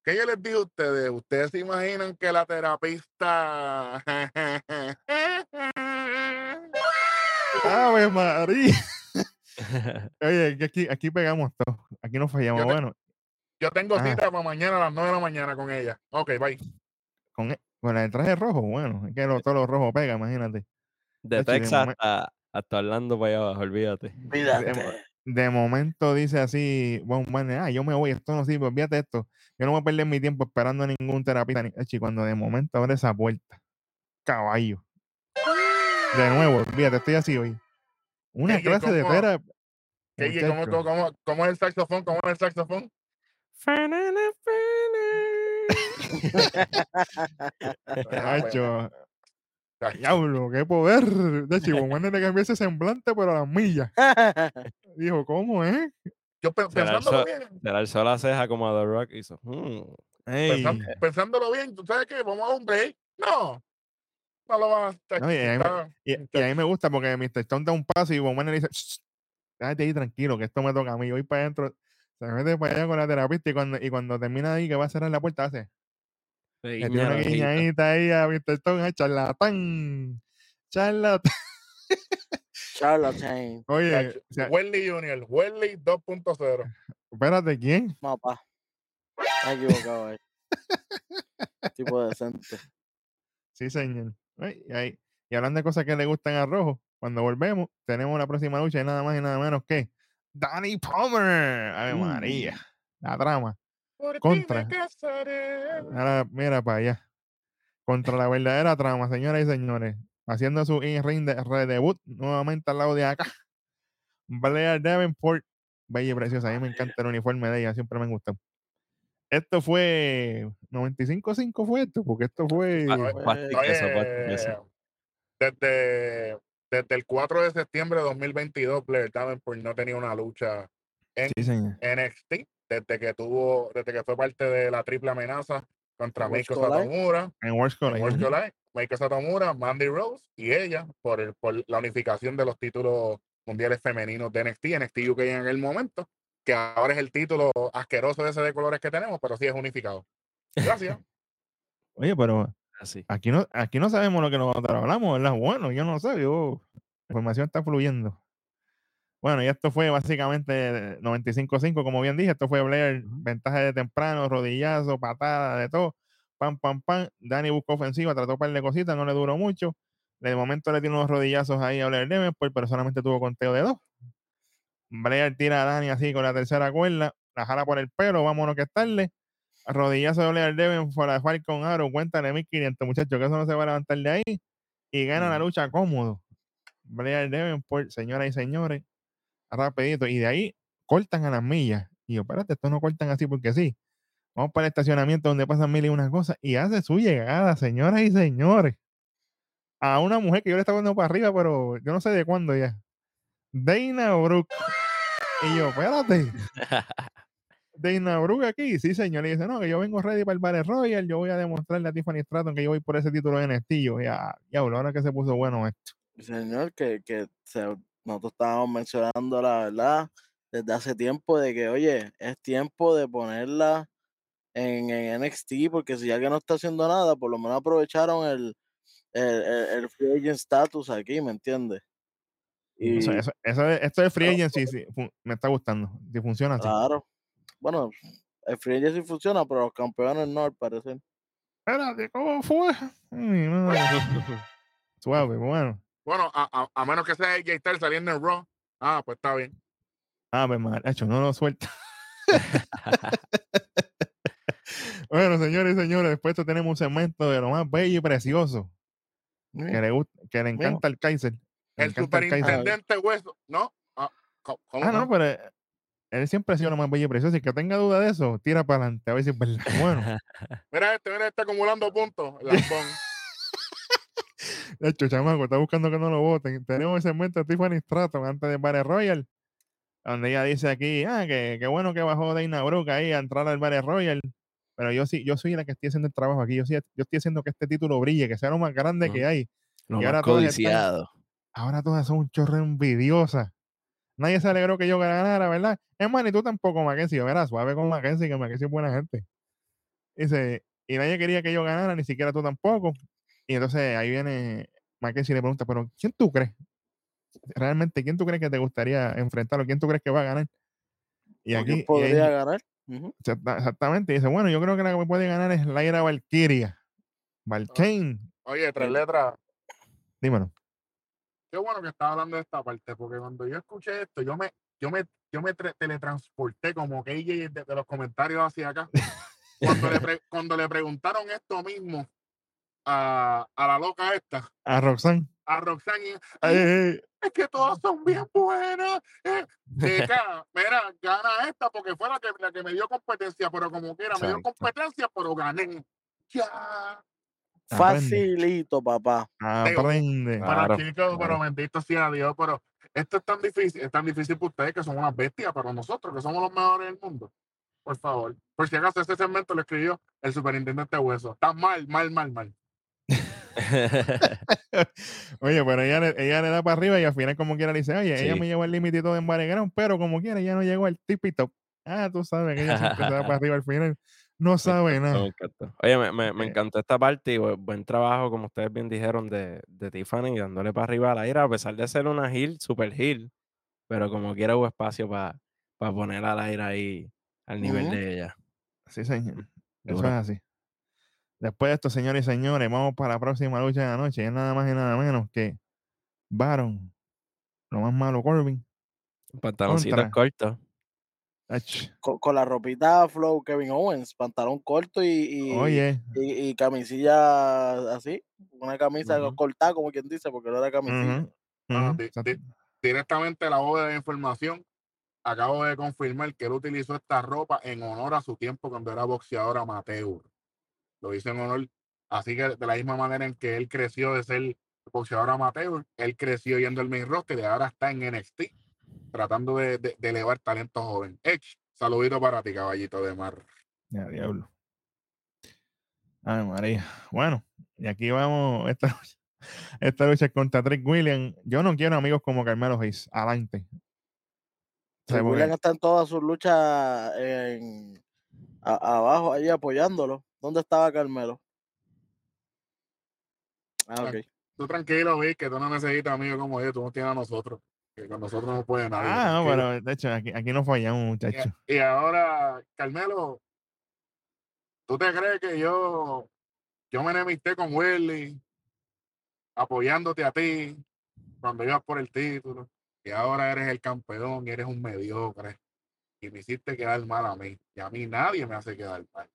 ¿qué yo les digo a ustedes? ¿Ustedes se imaginan que la terapista... ¡Ave María! Oye, que aquí, aquí pegamos todo, aquí no fallamos. Yo te- Bueno, Yo tengo cita para mañana a las 9 de la mañana con ella. Ok, bye. con, e- con el traje rojo, bueno, es que lo, todo lo rojo pega, imagínate. De Texas hasta, hasta Orlando para allá abajo, olvídate. Olvídate. De momento dice así, bueno, bueno, ah, yo me voy, esto no sirve, olvídate esto. Yo no voy a perder mi tiempo esperando a ningún terapista. Ni, cuando de momento abre esa puerta, caballo. De nuevo, olvídate, estoy así hoy. Una clase de ¿cómo- terapia. ¿cómo, cómo, cómo- es el saxofón? ¿Cómo es el saxofón? Hacho, diablo, qué poder. De Juan le cambió ese semblante, pero a las millas. Dijo, ¿cómo es? Yo pe- pensándolo bien, Se le alzó la ceja como a The Rock y hizo. Pensan- pensándolo bien, ¿tú sabes qué? Vamos a un break. No, no lo vas a No, y a mí Y, y a mí me gusta porque Mr. Stone da un paso y Juan le dice, "Shh, déjate ahí tranquilo, que esto me toca a mí. Yo voy para adentro. Se mete para allá con la terapista y cuando, y cuando termina ahí que va a cerrar la puerta, hace. Le tira una guiñadita ahí a Mr. Stone, ay, charlatán. Charlatán. Charlatan. Oye, o sea, Welly Junior, Welly 2.0. espérate, ¿quién? No, pa. Me he equivocado ahí. tipo decente. Sí, señor. Ay, y, ahí- y hablando de cosas que le gustan a Rojo, cuando volvemos, tenemos la próxima lucha y nada más y nada menos que Danny Palmer. Ave Mm. María. La trama. Por ti Contra. me casaré. Ahora, mira para allá. Contra la verdadera trama, señoras y señores. Haciendo su in-ring de redebut nuevamente al lado de acá. Blair Davenport. Bella y preciosa. A mí me encanta el uniforme de ella. Siempre me gusta. Esto fue 95-5 fue esto, porque esto fue. Ah, desde, desde el 4 de septiembre de 2022, Blair Davenport no tenía una lucha en Sí. NXT desde que tuvo, desde que fue parte de la triple amenaza contra Meiko. Satomura, En Collide. Meiko Satomura, Mandy Rose y ella por, el, por la unificación de los títulos mundiales femeninos de NXT, NXT UK en aquel momento, que ahora es el título asqueroso ese de colores que tenemos, pero sí es unificado. Gracias. Oye, pero Así. aquí no, aquí no sabemos lo que nosotros hablamos, ¿verdad? Bueno, yo no sé, yo. La información está fluyendo. Bueno, y esto fue básicamente 95-5, como bien dije. Esto fue Blair, ventaja de temprano, rodillazo, patada, de todo. Pam, pam, pam. Dani buscó ofensiva, trató un par de cositas, no le duró mucho. De momento le tiró unos rodillazos ahí a Blair Davenport, pero solamente tuvo conteo de dos. Blair tira a Dani así con la tercera cuerda, la jala por el pelo, vámonos que es tarde. Rodillazo de Blair Davenport a Falcon Arrow, cuéntale 1500, muchachos, que eso no se va a levantar de ahí. Y gana la Ujú. lucha cómodo. Blair Davenport, señoras y señores, rapidito. Y de ahí cortan a las millas. Y yo, espérate, esto no cortan así porque sí. Vamos para el estacionamiento donde pasan mil y una cosas. Y hace su llegada, señoras y señores. A una mujer que yo le estaba viendo para arriba, pero yo no sé de cuándo ya. Dana Brooke. Y yo, espérate. Dana Brooke aquí, sí, señor. Y dice, no, que yo vengo ready para el Battle Royal. Yo voy a demostrarle a Tiffany Stratton que yo voy por ese título de NXT. Yo, ya, diablo, ahora que se puso bueno esto. Señor, que, que se- nosotros estábamos mencionando la verdad desde hace tiempo de que, oye, es tiempo de ponerla en, en NXT, porque si alguien no está haciendo nada, por lo menos aprovecharon el, el, el, el free agent status aquí, ¿me entiendes? Y Eso, eso, eso esto de free Claro, agency sí, fun- me está gustando. Si funciona así. claro, bueno, el free agency funciona, pero los campeones no, al parecer. Espérate, ¿cómo fue? Ay. Suave, bueno. Bueno, a, a, a menos que sea AJ Styles saliendo en Raw. Ah, pues está bien. Ah, pues mal, hecho, no lo suelta. bueno, señores y señores, después tenemos un segmento de lo más bello y precioso que le, gusta, que le encanta al Kaiser. Le El superintendente Hueso. ¿No? Ah, ¿cómo- Ah, no, no? pero eh, él siempre ha sido lo más bello y precioso. Y que tenga duda de eso, tira para adelante, a ver si es verdad. Bueno, Mira este, mira este acumulando puntos. De hecho, chamaco, está buscando que no lo voten. Tenemos el segmento de Tiffany Stratton antes de Battle Royal, donde ella dice aquí, ah, que, que bueno que bajó Dana Brooke ahí a entrar al Battle Royal. Pero yo sí, yo soy la que estoy haciendo el trabajo aquí. Yo, sí, yo estoy haciendo que este título brille, que sea lo más grande que hay. Lo Y más ahora todos están- codiciado. Ahora todas son un chorro envidiosas. Nadie se alegró que yo ganara, ¿verdad? Es más, ni tú tampoco, Mackenzie. Verás, suave con Mackenzie, que Mackenzie es buena gente. Dice, y nadie quería que yo ganara, ni siquiera tú tampoco. Y entonces ahí viene Mackenzie y le pregunta, pero ¿quién tú crees? Realmente, ¿quién tú crees que te gustaría enfrentarlo? ¿Quién tú crees que va a ganar? Y ¿O aquí, quién y ahí- podría ganar? Exactamente, y dice, bueno, yo creo que la que puede ganar es Laira Valkyria. Valkane, Oye, tres letras. dímelo. Qué bueno que estaba hablando de esta parte, porque cuando yo escuché esto, yo me, yo me, yo me teletransporté como que de, de los comentarios hacia acá. Cuando le, pre- cuando le preguntaron esto mismo a, a la loca esta, A Roxanne. a Roxanne, y, Ay, "Ay, ay, ay. es que todas son bien buenas. eh". Chica, mira, gana esta porque fue la que, la que me dio competencia, pero como quiera, me dio Exacto. competencia, pero gané. Ya. Facilito, papá. Aprende. Bueno, Claro, chicos, pero bendito sea Dios, pero esto es tan difícil, es tan difícil para ustedes que son unas bestias, pero nosotros que somos los mejores del mundo. Por favor. Por si acaso este segmento lo escribió el superintendente Hueso. Está mal, mal, mal, mal. Oye, pero ella, le- ella le da para arriba y al final como quiera le dice, oye, ella me llevó y todo en Baregrán, pero como quiera ella no llegó al tipi top. Ah, tú sabes que ella siempre se da para arriba al final. No sabe me nada. encantó. Oye, me, me, me Eh. encantó esta parte y bu- buen trabajo, como ustedes bien dijeron, de, de Tiffany dándole para arriba a la ira, a pesar de ser una heel, super heel, pero como quiera hubo espacio para poner a la ira ahí al nivel de ella. Sí, señor. Eso es así. Después de esto, señores y señores, vamos para la próxima lucha de la noche. Y es nada más y nada menos que Baron, lo más malo, Corbin. Pantaloncitos cortos. Con, con la ropita flow Kevin Owens, pantalón corto y, y, Oye, y, y camisilla así, una camisa Ujú. cortada, como quien dice, porque no era camisilla. exacto. di- directamente la bóveda de información. Acabo de confirmar que él utilizó esta ropa en honor a su tiempo cuando era boxeador amateur. Lo hizo en honor. Así que de la misma manera en que él creció de ser boxeador amateur, él creció yendo al main roster y ahora está en NXT, tratando de, de- de elevar talento joven. Edge, saludito para ti, caballito de mar. Ya, diablo. Ay, María. Bueno, y aquí vamos. Esta lucha, esta lucha es contra Trick William. Yo no quiero amigos como Carmelo Hayes. Adelante. Trick porque- William está en todas sus luchas en, a- abajo, ahí apoyándolo. ¿Dónde estaba Carmelo? Ah, ok. Tú tranquilo, vi que tú no necesitas amigos como yo, tú nos tienes a nosotros. Que con nosotros no puede nadie. ah, no, pero de hecho, aquí, aquí no fallamos, Y, muchachos. y ahora, Carmelo, ¿tú te crees que yo, yo me enemisté con Willy apoyándote a ti cuando ibas por el título? Y ahora eres el campeón y eres un mediocre. Y me hiciste quedar mal a mí. Y a mí nadie me hace quedar mal.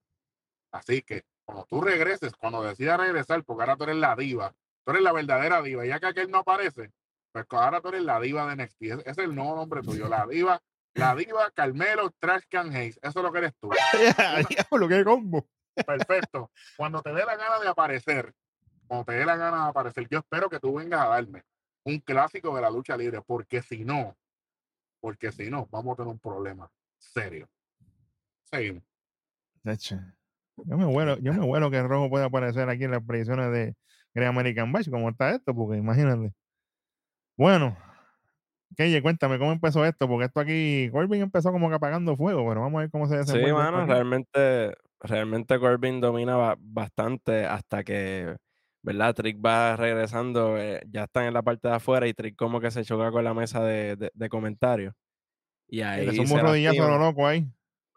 Así que cuando tú regreses, cuando decidas regresar, porque ahora tú eres la diva, tú eres la verdadera diva, ya que aquel no aparece, pues ahora tú eres la diva de NXT. Ese es el nuevo nombre tuyo, la diva, la diva Carmelo Trash Can Hayes. Eso es lo que eres tú. Diablo, qué combo. Perfecto. Cuando te dé la gana de aparecer, cuando te dé la gana de aparecer, yo espero que tú vengas a darme un clásico de la lucha libre, porque si no, porque si no, vamos a tener un problema serio. Seguimos. De hecho, yo me vuelo, yo me vuelo que el rojo puede aparecer aquí en las predicciones de Great American Bash, como está esto, porque imagínate. Bueno, Keye, cuéntame cómo empezó esto, porque esto aquí, Corbin empezó como que apagando fuego, pero vamos a ver cómo se Sí, desenvuelve. esto mano, realmente realmente Corbin domina ba- bastante hasta que, ¿verdad? Trick va regresando, eh, ya están en la parte de afuera y Trick como que se choca con la mesa de, de- de comentarios. Y ahí se un rodillazo a lo loco ahí.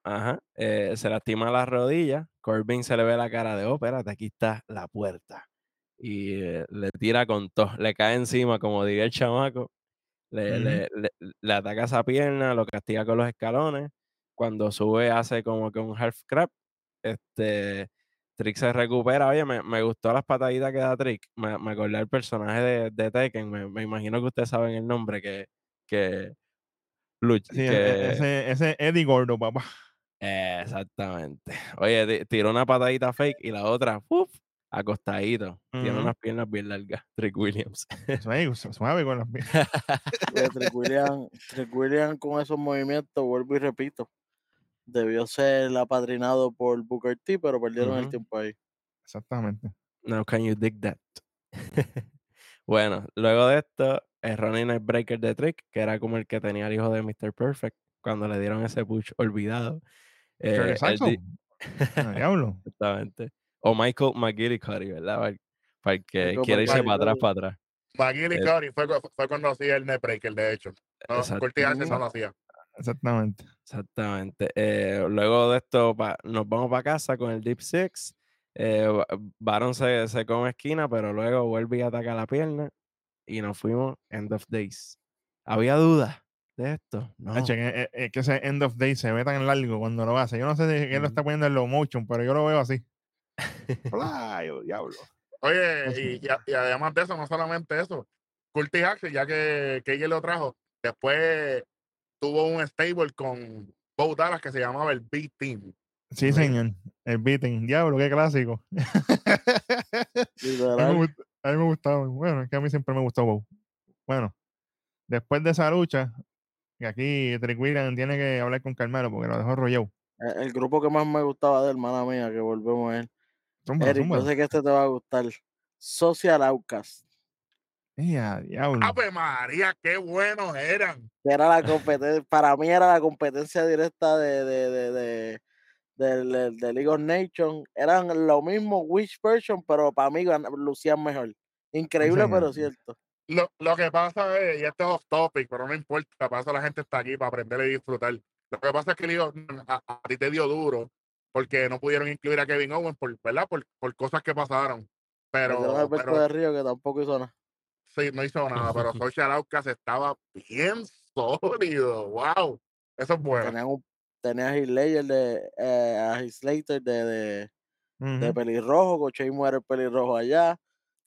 Ajá, eh, se lastima las rodillas. Corbin se le ve la cara de, oh, espérate, aquí está la puerta. Y eh, le tira con todo, le cae encima, como diría el chamaco. Le, le- le- le ataca esa pierna, lo castiga con los escalones. Cuando sube, hace como que un half crab. Este, Trick se recupera. Oye, me, me gustó las pataditas que da Trick. Me, me acordé del personaje de, de Tekken. Me, me imagino que ustedes saben el nombre que, que, luch- Sí, e- e- que ese, ese Eddie Gordo, papá. Exactamente. Oye, ti- tiró una patadita fake y la otra, ¡uf! acostadito. Tiene unas piernas bien largas, Trick Williams. Suave con las piernas. Trick William, Trick William con esos movimientos, vuelvo y repito, debió ser apadrinado por Booker T, pero perdieron el tiempo ahí. Exactamente. Now can you dig that? bueno, luego de esto, el Running Breaker de Trick, que era como el que tenía el hijo de Mr. Perfect, cuando le dieron ese push olvidado. Eh, Ah, diablo. Exactamente. O Michael McGillicuddy, ¿verdad? Para, para el que Michael quiere irse para atrás, McGillicuddy. para atrás. McGilly Eh, Curry fue, fue cuando hacía el neckbreaker, de hecho. No. Curtis no Ujú. lo hacía. Exactamente. Exactamente. Eh, luego de esto pa- nos vamos para casa con el Deep Six. Eh, Ba- Baron se, se come esquina, pero luego vuelve y ataca la pierna. Y nos fuimos End of Days. ¿Había dudas de esto? No. Que, eh, eh, que ese end of day se ve tan largo cuando lo hace. Yo no sé si él lo está poniendo en low motion, pero yo lo veo así. Ay, oh, diablo. Oye, y, y a- y además de eso, no solamente eso, Curtis Axel, ya que, que ella lo trajo, después tuvo un stable con Bo Dallas que se llamaba el B-Team. Sí, señor. El beating. Diablo, qué clásico. a, mí me Literal. gust- a mí me gustaba. Bueno, es que a mí siempre me gustó Bow. Bueno, después de esa lucha, aquí Trick William tiene que hablar con Carmelo porque lo dejó rollado. Eh, El grupo que más me gustaba de hermana mía, que volvemos a él. Eric, yo sé que este te va a gustar. Social Outcast. Eh, a diablo. ¡Ave María, qué buenos eran! era la competencia, para mí era la competencia directa de, de, de, de, del- del- de League of Nations. Eran lo mismo Wish version, pero para mí lucían mejor. Increíble, pero cierto. Lo, lo que pasa es, y esto es off topic, pero no importa, para eso la gente está aquí, para aprender y disfrutar. Lo que pasa es que digo, a, a ti te dio duro porque no pudieron incluir a Kevin Owens, por, ¿verdad? Por, por cosas que pasaron. Pero, Alberto pero de Río, que tampoco hizo nada. sí, no hizo nada, pero Social Outcast estaba bien sólido. ¡Wow! Eso es bueno. Tenían un, tenía a Heath de, eh, a Slater de, de, de pelirrojo, Coche muere el pelirrojo allá.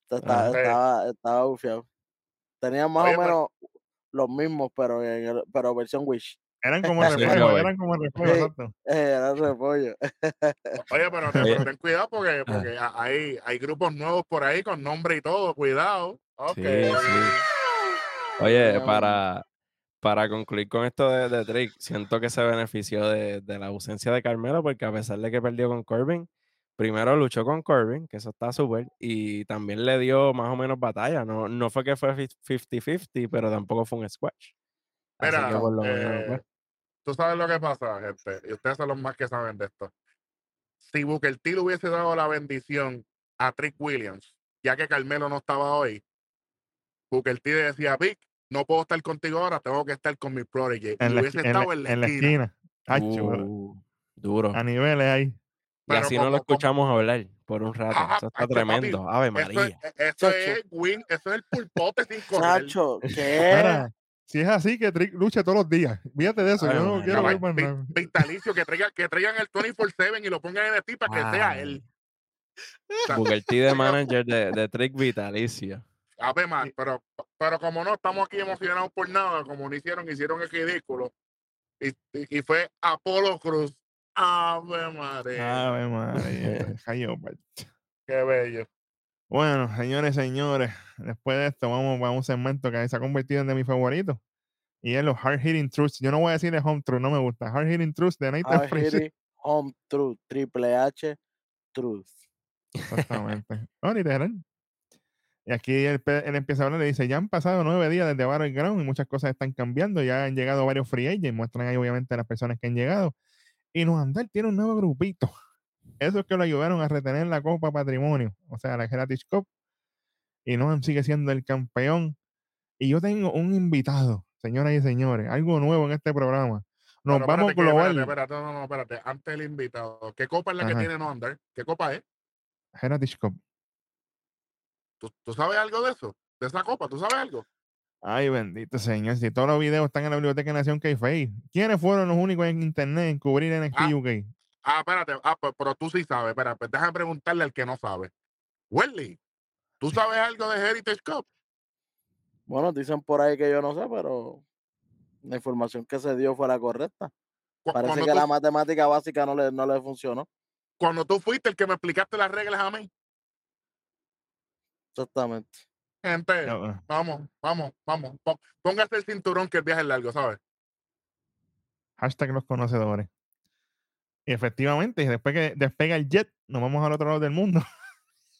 Estaba, Ajá. Sí. estaba, estaba bufiado. Tenían más Oye, o pero- menos los mismos, pero en el- pero versión Wish. Eran como Sí, reflejos, güey. eran como reflejos, Sí. exacto. Eh, era repollo. Oye, pero, ten cuidado porque, porque a- hay, hay grupos nuevos por ahí con nombre y todo. Cuidado. Ok. Sí, sí. Oye, para, para concluir con esto de, de Trick, siento que se benefició de, de la ausencia de Carmelo porque a pesar de que perdió con Corbin, primero luchó con Corbin, que eso está súper, y también le dio más o menos batalla. No, no fue que fue 50-50, pero tampoco fue un squash. Así Mira, que por lo menos, eh, pues, tú sabes lo que pasa, gente, y ustedes son los más que saben de esto. Si Booker T le hubiese dado la bendición a Trick Williams, ya que Carmelo no estaba hoy, Booker T decía, Vic, no puedo estar contigo ahora, tengo que estar con mi protege. Y En la, hubiese en la- estado en la, en la esquina. uh, duro. a niveles ahí. Y Pero así no lo como- escuchamos hablar por un rato. Ajá, Eso está papi, tremendo. Ave Eso es, María. eso Chacho. es win, eso es el pulpote sin correr. Chacho, si es así, que Trick luche todos los días. Fíjate de eso, Ay, yo no quiero ver más nada. Vitalicio, que traigan, que traigan el 24-7 y lo pongan en el para que sea él. Booker T de manager de, de Trick Vitalicio. Ave Mar, pero, pero como no estamos aquí emocionados por nada, como no hicieron, hicieron el ridículo. Y, y fue Apolo Cruz. Ave María. Ave María, pues. Qué bello. Bueno, señores, señores, después de esto vamos a un segmento que se ha convertido en de mis favoritos. Y es los Hard Hitting Truths. Yo no voy a decir de Home Truth, no me gusta. Hard Hitting Truths de Nathan Hard. Hitting Home Truth, Triple H Truth. Exactamente. Oh, literal. Y aquí él, él empieza a hablar y dice, ya han pasado nueve días desde Battleground y muchas cosas están cambiando, ya han llegado varios free agents, muestran ahí obviamente las personas que han llegado. Y Noandal tiene un nuevo grupito. esos que lo ayudaron a retener la Copa Patrimonio, o sea, la Heritage Cup, y Noam sigue siendo el campeón. Y yo tengo un invitado, señoras y señores, algo nuevo en este programa. Nos Pero vamos espérate, que- global. Espérate, espérate, no, no, espérate. Antes del invitado. ¿Qué copa es la que tiene No Under? ¿Qué copa es? Heritage Cup. ¿Tú, tú sabes algo de eso? ¿De esa copa? ¿Tú sabes algo? Ay, bendito señor. Si todos los videos están en la biblioteca de Nación K-Face. ¿Quiénes fueron los únicos en internet en cubrir NXT Ah. UK? Ah, espérate. Ah, pues, pero tú sí sabes. Espera, pues déjame preguntarle al que no sabe. Welly, ¿tú sabes algo de Heritage Cup? Bueno, dicen por ahí que yo no sé, pero la información que se dio fue la correcta. Cu- Parece que tú, la matemática básica no le, no le funcionó. cuando tú fuiste el que me explicaste las reglas a mí. Exactamente. Gente, No, vamos, vamos, vamos. Pó- Póngase el cinturón que el viaje es largo, ¿sabes? Hashtag los conocedores. Y efectivamente, después que despega el jet, nos vamos al otro lado del mundo.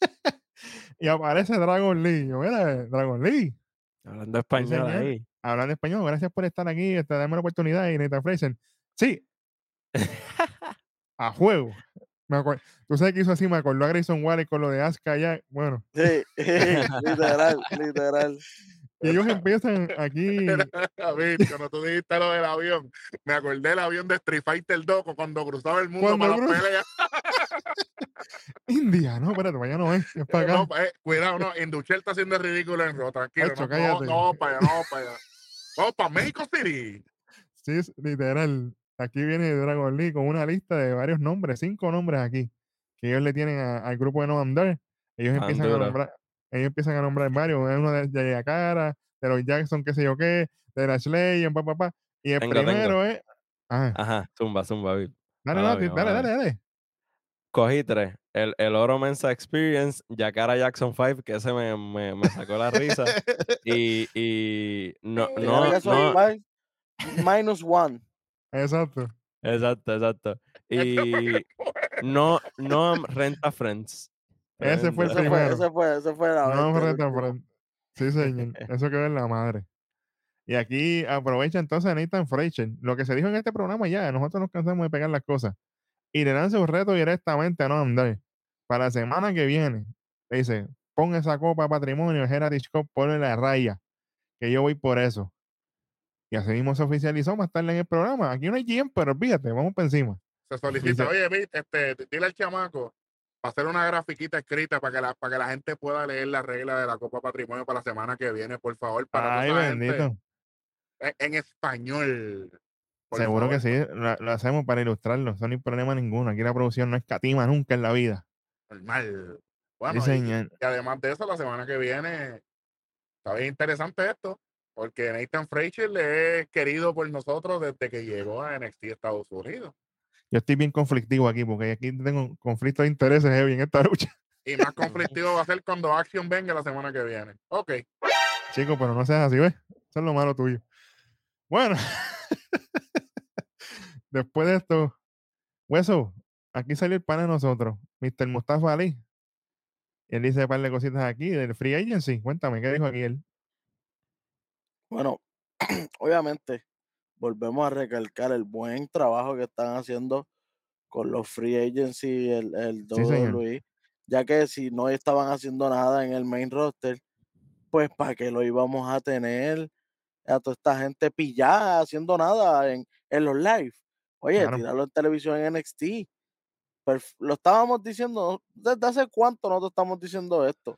y aparece Dragon Lee. Yo, mira, Dragon Lee. Hablando español ahí. Hablando español, gracias por estar aquí, darme la oportunidad. Y Nathan Fraser. Sí. a juego. Me acuer- Tú sabes que hizo así, me acordó a Grayson Waller con lo de Asuka allá. Bueno, Sí, literal, literal. y ellos empiezan aquí. Cuando tú dijiste lo del avión, me acordé del avión de Street Fighter 2 cuando cruzaba el mundo para las cruza- peleas. India, no, espérate, vaya no es, es para acá. No, eh, cuidado, no, Induchel está haciendo el ridículo en Ro, tranquilo. Hacho, No, no, no, para allá, no, para allá. Vamos para México City. Sí, es literal. Aquí viene Dragon Lee con una lista de varios nombres, cinco nombres aquí, que ellos le tienen a- al grupo de No Andar. Ellos empiezan a nombrar, ellos empiezan a nombrar varios, uno de Yayakara, de los Jackson, qué sé yo qué, de la Slay, pa, pa, pa. Y el Tengo, tengo. primero es. Ajá, zumba, zumba, Bill. dale, mala dale, dale, dale, dale. Cogí tres. El, el Oro Mensa Experience, Yakara Jackson 5, que ese me, me, me sacó la risa. Y, y no, no, no, mi- minus one. Exacto. exacto, exacto. Y no, no Renta Friends. Ese fue el Ese fue, primero. ese fue, ese fue la No, bestia, el frente a último. frente. Sí, señor. Eso quedó en la madre. Y aquí aprovecha entonces a Nathan Fraser. Lo que se dijo en este programa ya, nosotros nos cansamos de pegar las cosas. Y le lanza un reto directamente a No Andar. Para la semana que viene. Le dice, pon esa copa patrimonio, Heritage Cup, ponle la raya. Que yo voy por eso. Y así mismo se oficializó más tarde en el programa. Aquí no hay GM, pero olvídate, vamos por encima. Se solicita, oye, Vic, este, dile al chamaco para hacer una grafiquita escrita para que, la, para que la gente pueda leer la regla de la Copa Patrimonio para la semana que viene, por favor, para Ay, esa gente bendito. en, en español. Seguro que sí, lo, lo hacemos para ilustrarlo. Eso no hay problema ninguno. Aquí la producción no escatima nunca en la vida. Normal. Sí, Bueno, y, señor. y además de eso, la semana que viene, está bien interesante esto, porque Nathan Frazier le es querido por nosotros desde que llegó a NXT Estados Unidos. Yo estoy bien conflictivo aquí porque aquí tengo un conflicto de intereses heavy en esta lucha. Y más conflictivo va a ser cuando Action venga la semana que viene. Ok. Chico, pero no seas así, ¿ves? Eso es lo malo tuyo. Bueno, después de esto, Hueso, aquí salió el pan de nosotros, Mr. Mustafa Ali. Él dice un par de cositas aquí del Free Agency. Cuéntame, ¿qué dijo aquí él? Bueno, obviamente, volvemos a recalcar el buen trabajo que están haciendo con los free agency, el, el Sí, señor. WWE, ya que si no estaban haciendo nada en el main roster, pues para qué lo íbamos a tener a toda esta gente pillada haciendo nada en, en los live. Oye, Claro. tirarlo en televisión en NXT. Perf- lo estábamos diciendo, ¿desde hace cuánto nosotros estamos diciendo esto?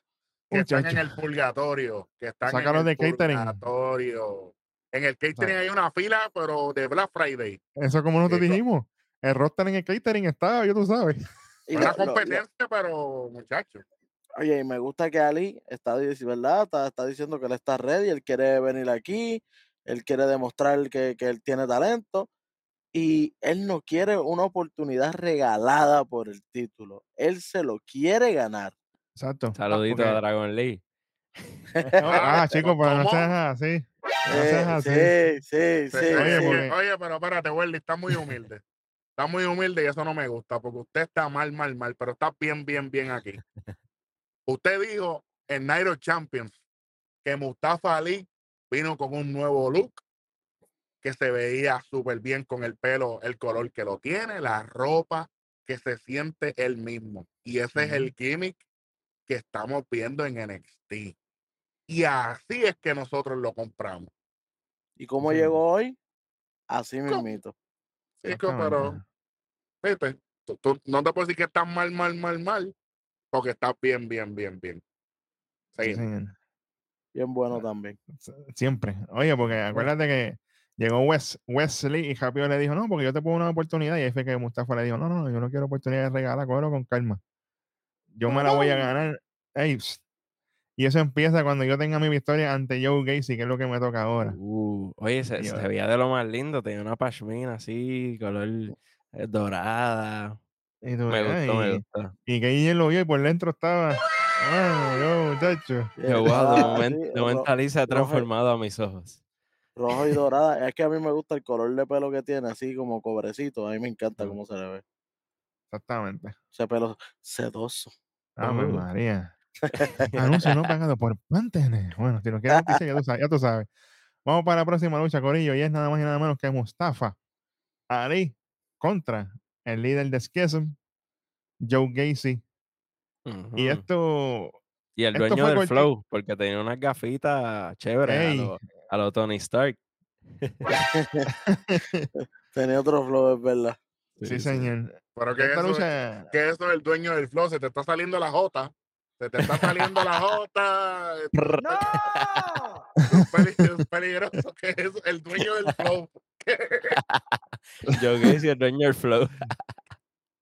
Que están en el purgatorio, que están Sácalo en el de catering. purgatorio. En el catering hay una fila, pero de Black Friday. Eso como nosotros Chico. dijimos. El roster en el catering está, yo tú sabes. Y Una lo- lo- lo- competencia, pero muchachos. Oye, y me gusta que Ali está, ¿verdad? Está, está diciendo que él está ready, él quiere venir aquí, él quiere demostrar que, que él tiene talento y él no quiere una oportunidad regalada por el título, él se lo quiere ganar. Exacto. Saludito porque- a Dragon Lee. Ah, Ah, chicos, pero no seas así. No Eh, seas así. sí, sí, sí, Oye, sí. porque- Oye, pero espérate, Welly, está muy humilde. Está muy humilde y eso no me gusta, porque usted está mal, mal, mal, pero está bien, bien, bien aquí. Usted dijo en of Champions que Mustafa Ali vino con un nuevo look, que se veía súper bien con el pelo, el color que lo tiene, la ropa que se siente el mismo. Y ese es el gimmick que estamos viendo en NXT. Y así es que nosotros lo compramos. ¿Y cómo Sí. llegó hoy? Así ¿Cómo? mismito. Chico, pero viste, tú, tú no te puedo decir que estás mal, mal, mal, mal, porque estás bien, bien, bien, bien. Sí. Bien bueno también. S- Siempre. Oye, porque acuérdate que llegó Wes, Wesley y Japio le dijo, no, porque yo te pongo una oportunidad. Y ahí fue que Mustafa le dijo, no, no, yo no quiero oportunidad de regalar, cógelo con calma. Yo me la voy a ganar. Ey, psst. y eso empieza cuando yo tenga mi victoria ante Joe Gacy, que es lo que me toca ahora. Uh, oye, se, veía de lo más lindo. Tenía una pashmina así, color eh, dorada. Y, tú, Me gustó, me ay, gustó. y que ella lo vio y por dentro estaba. Bueno, yo, muchacho. Yo, wow, de momento, de momento ro- Ali se ha rojo- transformado a mis ojos. rojo y dorada. Es que a mí me gusta el color de pelo que tiene, así como cobrecito. A mí me encanta Mm. cómo se le ve. Exactamente. Ese pelo sedoso. Ave Uh. María. Anuncio no pagado por Pantene. Bueno, si no quieres auspiciar, ya tú sabes, ya tú sabes. Vamos para la próxima lucha, Corillo, y es nada más y nada menos que Mustafa Ali contra el líder de Schism, Joe Gacy. Y esto, Y el dueño del flow, porque tenía unas gafitas chéveres a lo, a lo Tony Stark. Tenía otro flow, es verdad. Sí, señor. Pero que eso, lucha, que eso es el dueño del flow, se te está saliendo la jota. Se te está saliendo la jota. ¡No! Es peli- es peligroso que es el dueño del flow. Joe Gacy, el dueño del flow.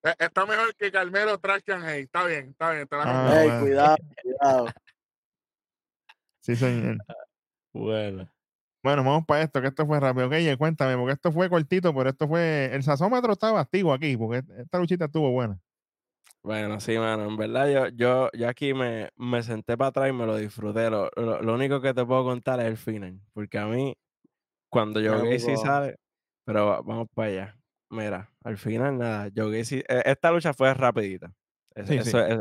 Eh, Está mejor que Carmelo Hate. Está bien, está bien. Te la Ah, compro. Ey, bueno. cuidado, cuidado. sí, señor. Bueno. Bueno, vamos para esto, que esto fue rápido. Ok, cuéntame, porque esto fue cortito, pero esto fue. El sazómetro estaba activo aquí, porque esta luchita estuvo buena. Bueno, sí, mano. En verdad, yo, yo, yo aquí me, me senté para atrás y me lo disfruté. Lo, lo, lo único que te puedo contar es el final. Porque a mí, cuando Vamos, Gacy sale, pero va- vamos para allá. Mira, al final nada, Joe Gacy, e- esta lucha fue rapidita. Es- Sí, eso es-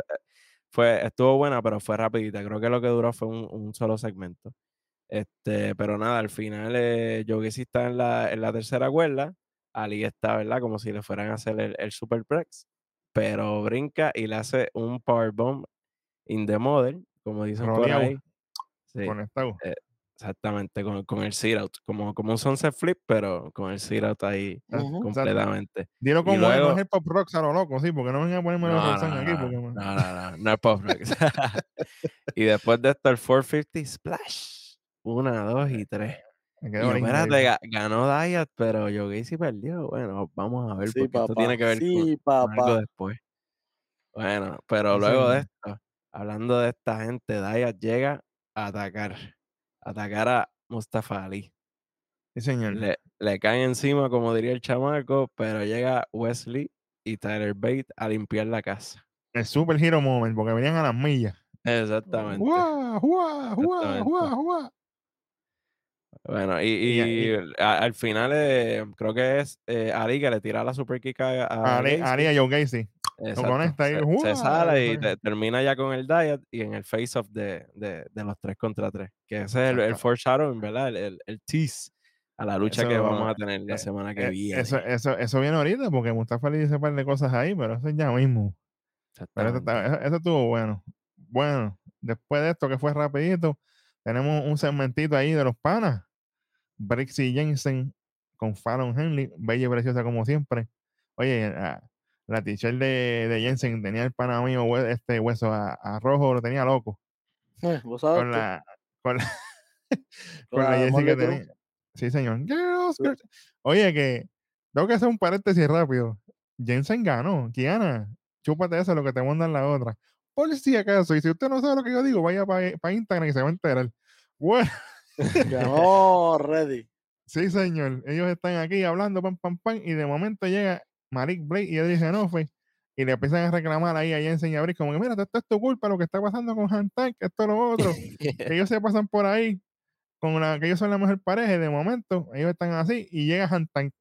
fue, estuvo buena, pero fue rapidita. Creo que lo que duró fue un, un solo segmento. Este, pero nada, al final eh, Gacy está en la, en la tercera cuerda. Ali está, ¿verdad? Como si le fueran a hacer el, el superplex. Pero brinca y le hace un powerbomb in the mother, como dicen por ahí. Sí, conectado. exactamente, con, con el sit out. Como, como un sunset flip, pero con el sit out ahí completamente. Dilo Y como no luego- es el pop rock a lo loco, sí, porque no vengan a ponerme No, la no, aquí. no, Porque, no, no, no, no es pop rock. y después de esto, el 450 splash. Una, dos y tres. me Y yo, espérate, ga- ganó Diet, pero Joe Gacy perdió. Bueno, vamos a ver, Sí, porque esto papá. tiene que ver con, Sí, con algo papá. después. Bueno, pero Sí, luego de esto, hablando de esta gente, Diet llega a atacar. A atacar a Mustafa Ali. Sí, señor. Le, le caen encima, como diría el chamaco, pero llega Wesley y Tyler Bate a limpiar la casa. El super hero moment, porque venían a las millas. Exactamente. ¡Guau, guau, guau, Exactamente. guau, guau! Bueno, y, Y- y- y a- al final eh, creo que es eh, Ali que le tira la super kick a, a Ali. Ali a Joe Gacy. Exacto. conecta ahí, Se, sale y te- termina ya con el Diet y en el face-off de, de, de los tres contra tres. Que ese es el, el foreshadowing, ¿verdad? El, el, el tease a la lucha que vamos a tener la eh, semana que Eh, viene. Eso, eso, eso viene ahorita, porque Mustafa le dice un par de cosas ahí, pero eso es ya mismo. Pero eso- eso estuvo bueno. Bueno, después de esto que fue rapidito, tenemos un segmentito ahí de los panas. Brixie Jensen con Fallon Henley, bella y preciosa como siempre. Oye, la, la t-shirt de, de Jensen tenía el pana mío, este hueso a, a rojo, lo tenía loco. Eh, ¿Vos sabes Con la, con la, Con con la la jersey que tenía. Sí, señor. Oye, que tengo que hacer un paréntesis rápido. Jensen ganó. Kiana, chúpate eso, lo que te mandan la otra. Por si acaso, y si usted no sabe lo que yo digo, vaya para Instagram y se va a enterar. Bueno, Ganó Ready. sí, señor. Ellos están aquí hablando, pam, pam, pam, y de momento llega Marik Blake y Edric Genofe y le empiezan a reclamar ahí a Jensen y a Brick como que, mira, esto es tu culpa, lo que está pasando con Hantank, esto, lo otro. que ellos se pasan por ahí con la que ellos son la mejor pareja y de momento ellos están así y llega Hantank.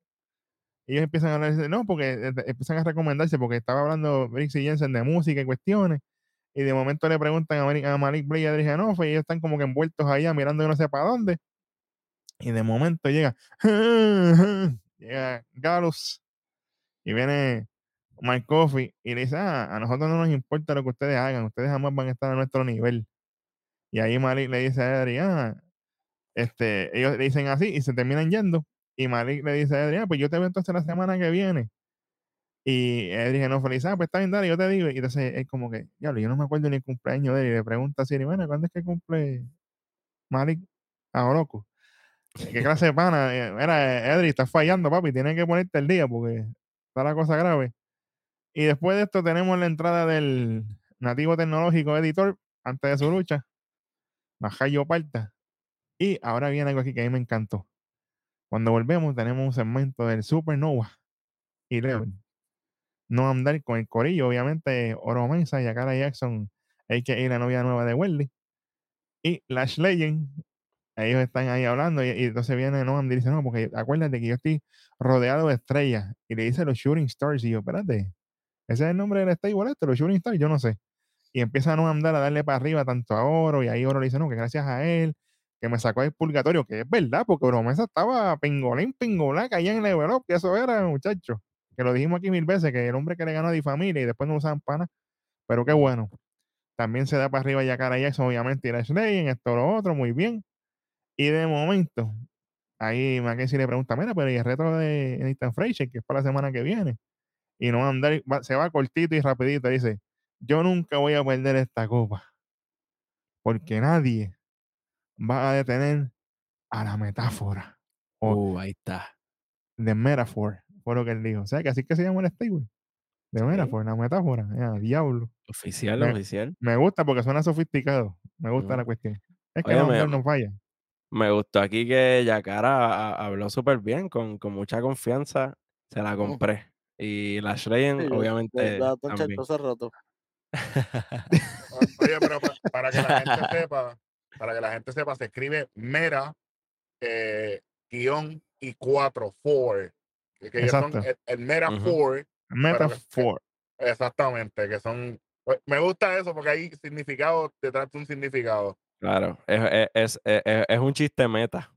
Ellos empiezan a hablar, no, porque eh, empiezan a recomendarse porque estaba hablando Briggs y Jensen de música y cuestiones y de momento le preguntan a, Mari- a Malik y a Adrian Janofe y ellos están como que envueltos allá mirando yo no sé para dónde y de momento llega llega Galus y viene Mike Coffey y le dice, ah, a nosotros no nos importa lo que ustedes hagan, ustedes jamás van a estar a nuestro nivel. Y ahí Malik le dice a Edric, ah, este, ellos le dicen así y se terminan yendo. Y Malik le dice a Edric, ah, pues yo te veo entonces la semana que viene. Y Edric no feliz, ah, pues está bien, dale, yo te digo. Y entonces es como que, diablo, yo no me acuerdo ni el cumpleaños de él. Y le pregunta a Siri, bueno, ¿cuándo es que cumple Malik a Oroco? ¿Qué clase de pana? Eh, Mira, Edric, estás fallando, papi, tienes que ponerte el día porque está la cosa grave. Y después de esto tenemos la entrada del nativo tecnológico editor antes de su lucha, Majayo Parta. Y ahora viene algo aquí que a mí me encantó. Cuando volvemos tenemos un segmento del Supernova y Leven. No andar con el corillo, obviamente, Oro Mesa y Akara Jackson, hay que ir la novia nueva de Welly. Y Lash Legend, ellos están ahí hablando y, entonces viene Noam y dice, no, porque acuérdate que yo estoy rodeado de estrellas. Y le dice los Shooting Stars y yo, espérate, ese es el nombre del stable este, los Shooting Stars, yo no sé. Y empieza a no andar a darle para arriba tanto a Oro y ahí Oro le dice, no, que gracias a él, que me sacó del purgatorio, que es verdad, porque Oro Mesa estaba pingolín, pingolá, caía en el que eso era, muchacho. Que lo dijimos aquí mil veces, que el hombre que le ganó a Di Familia y después no usaban pana, pero qué bueno. También se da para arriba ya cara Jackson, obviamente, y la en esto lo otro, muy bien. Y de momento, ahí Mackenzie le pregunta, mira, pero ¿y el reto de Nathan Fraser, que es para la semana que viene? Y no va a andar, va- se va cortito y rapidito, dice, yo nunca voy a perder esta copa, porque nadie va a detener a la metáfora, o Uh, ahí está. de metaphor, fue lo que él dijo. O sea, que así que se llama el stable, de Sí. metaphor, la metáfora, ya, diablo. Oficial, Me- oficial. Me gusta porque suena sofisticado, me gusta Mm. la cuestión. Es que Oye, no, me- no falla. Me gustó aquí que Yakara habló súper bien, con, con mucha confianza. Se la compré. Y la Sí, yo- obviamente, estoy también. rato. Oye, pero pa- para que la gente sepa, para que la gente sepa, se escribe Mera eh, guion y 4, 4. Que, que ellos son Exacto. el, el. 4, Metaphor. exactamente, que son. pues, Me gusta eso porque hay significado detrás de un significado. Claro, es, es, es, es- es un chiste meta.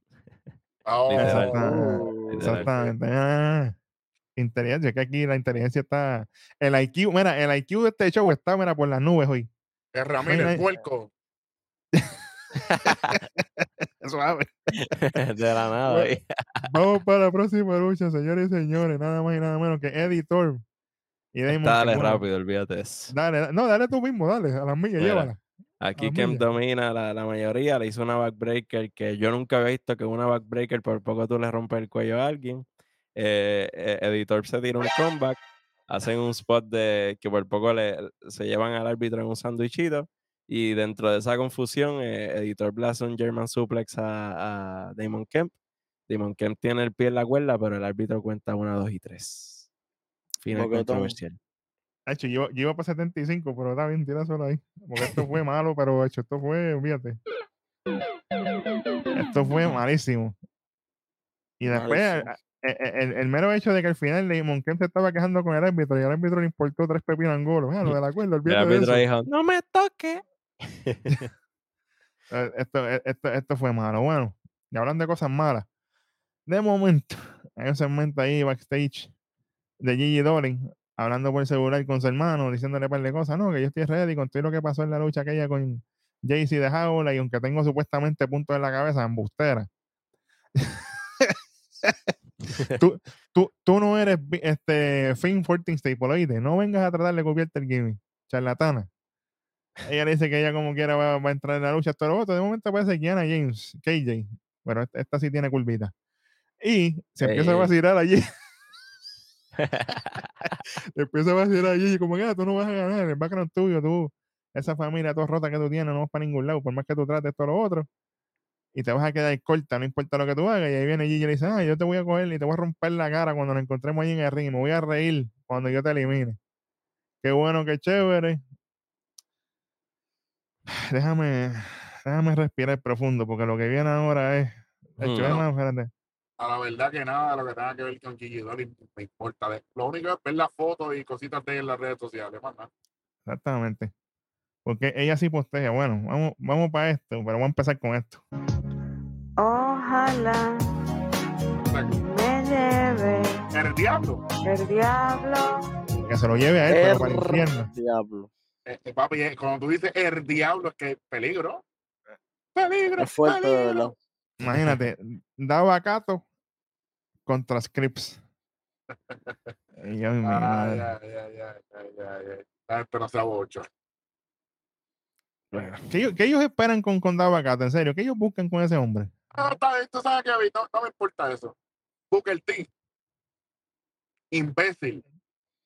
Oh, Literal. Exacta- Uh, literal. Exactamente. Ah, inteligencia, que aquí la inteligencia está. El IQ, mira, el IQ de este show está, mira, por las nubes hoy. Es Ramírez, el puerco. Suave. de la nada. Bueno. Vamos para la próxima lucha, señores y señores. Nada más y nada menos que editor. Y Damon, Dale rápido, olvídate eso. Dale, da- no, dale tú mismo, dale, a las millas, Mira, llévala. Aquí Kem domina la, la mayoría, le hizo una backbreaker que yo nunca había visto que una backbreaker por poco tú le rompes el cuello a alguien. Eh, eh, editor se tira un comeback, hacen un spot de que por poco le, se llevan al árbitro en un sandwichito y dentro de esa confusión, eh, editor blast un German suplex a, a Damon Kemp. Damon Kemp tiene el pie en la cuerda, pero el árbitro cuenta una, dos y tres. Final Boquetón. controversial. Hecho, yo, yo iba para 75, pero está bien, tira solo ahí. Porque esto fue malo, pero hecho, esto fue, fíjate. Esto fue malísimo. Y después, Malísimo. a- e- e- el, el mero hecho de que al final Damon Kemp se estaba quejando con el árbitro y al árbitro le importó tres pepinos angolos. Mira, lo de la cuerda, El de árbitro eso. dijo, no me toque. Eh, Esto, eh, esto, esto fue malo. Bueno, y hablando de cosas malas, de momento, hay un segmento ahí backstage de Gigi Dolin hablando por el celular con su hermano, diciéndole un par de cosas. No, que yo estoy ready con todo lo que pasó en la lucha aquella con Jaycee de Jaula y aunque tengo supuestamente puntos en la cabeza, embustera. tú, tú, tú no eres este Finn 14 Staple, oíste, no vengas a tratar de copiarte el gimmick, charlatana. Ella le dice que ella como quiera va, va a entrar en la lucha, todo lo otro. De momento parece Kiana James, KJ. Pero esta, esta sí tiene curvita. Y se empieza a vacilar allí. empieza a vacilar allí como que ah, tú no vas a ganar, el background tuyo, tú, esa familia toda rota que tú tienes, no vas para ningún lado, por más que tú trates todo lo otro. Y te vas a quedar corta, no importa lo que tú hagas. Y ahí viene Gigi y le dice, ah, yo te voy a coger y te voy a romper la cara cuando nos encontremos allí en el ring. y Me voy a reír cuando yo te elimine. Qué bueno, qué chévere. Déjame, déjame respirar profundo, porque lo que viene ahora es. El espérate. A la verdad que nada lo que tenga que ver con Gigi Dolin me importa. Lo único es ver las fotos y cositas de ella en las redes sociales. más nada. Exactamente. Porque ella sí postea. Bueno, vamos, vamos para esto, pero vamos a empezar con esto. Ojalá me lleve El diablo. el diablo Que se lo lleve a él, pero para el Er- infierno. Diablo. Eh, eh, papi, eh, cuando tú dices el diablo, es que peligro. Peligro. Es fuerte, de peligro. Imagínate, Dava Cato contra Scripps. Ay, ay, ay, ay, ay, Esto no sea bocho. ¿Qué, ellos- qué ellos esperan con, con Dava Cato? En serio, ¿qué ellos buscan con ese hombre? No, está bien, tú sabes que no, no me importa eso. Booker T. Imbécil.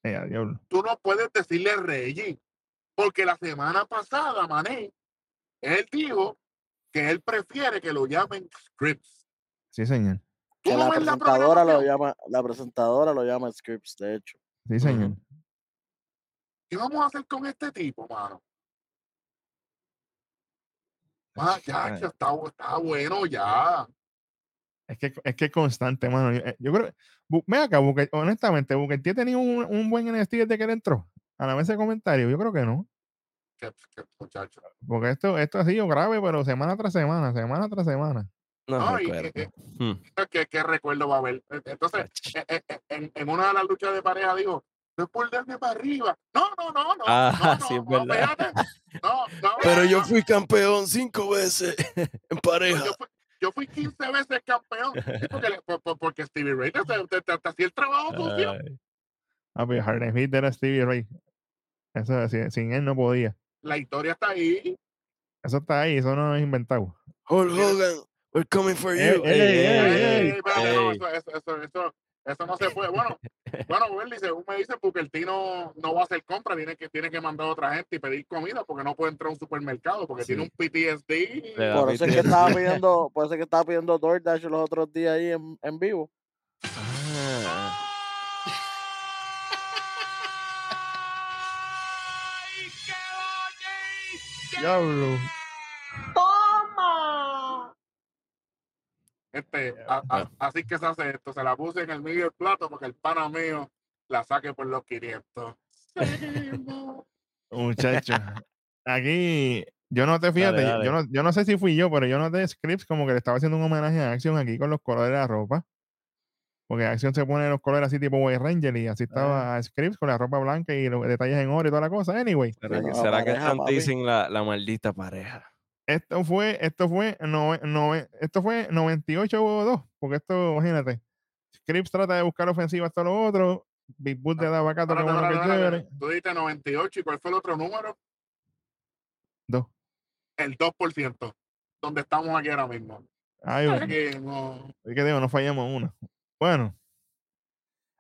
Eh, a diablo. Tú no puedes decirle Reggie. Porque la semana pasada, Mané, él dijo que él prefiere que lo llamen Scripps. Sí, señor. ¿Tú Que no la presentadora lo llama, la presentadora lo llama Scripps, de hecho. Sí, señor. ¿Qué vamos a hacer con este tipo, mano? Ah, ya, Ay. ya está, está bueno ya. Es que es que es constante, mano. Yo, eh, yo creo. Ven acá, honestamente, Booker T ha tenido un, un buen NXT desde que él entró a la mesa de comentarios. Yo creo que no. Qué, qué muchacho. Porque esto, esto ha sido grave, pero semana tras semana, semana tras semana. No No, y- recuerdo. eh, Hmm. ¿Qué, qué recuerdo va a haber? Eh, Entonces, eh, eh, eh, en, en una de las luchas de pareja dijo, no es por darme para arriba. No, no, no, no. Ah, no, sí, no, es no, verdad. espérate. No, no, Pero yo fui campeón cinco veces en pareja. Yo fui, yo fui 15 veces campeón. Sí, porque, porque Stevie Ray te, te- te- te hacía el trabajo sucio. Ay, Ah, pero Hard and Hit era Stevie Ray. Eso, sin, sin él no podía. La historia está ahí. Eso está ahí, eso no es inventado. Hulk Hogan, we're coming for you. eso, eso, eso, eso, eso no se puede. Bueno, bueno, Welly, según me dice, porque el Tino no va a hacer compra, tiene que, tiene que mandar a otra gente y pedir comida porque no puede entrar a un supermercado porque Sí. tiene un PTSD. Por eso es que estaba pidiendo, por eso es que estaba pidiendo DoorDash los otros días ahí en, en vivo. Diablo. ¡Toma! Este, a- a- así que se hace esto, se la puse en el medio del plato porque el pana mío la saque por los 500. Seguimos. Muchacho. Aquí, yo no te fíjate, yo- dale. Yo, no, yo no sé si fui yo, pero yo noté Scripps como que le estaba haciendo un homenaje a Action aquí con los colores de la ropa. Porque Action se pone los colores así tipo White Ranger y así estaba Scripps con la ropa blanca y los detalles en oro y toda la cosa. Anyway, ¿Será, que, no, será que están dicen la, la maldita pareja? esto fue, esto fue, nove- nove- esto fue 98-2, porque esto, imagínate, Scripps trata de buscar ofensiva hasta lo otro, Big Boot de Davacato, que Espérate, bueno que espérate. chévere. Tú dijiste 98 y ¿cuál fue el otro número? Dos. El 2%, donde estamos aquí ahora mismo. Ay, Seguimos. Es que digo, no fallamos una. Bueno.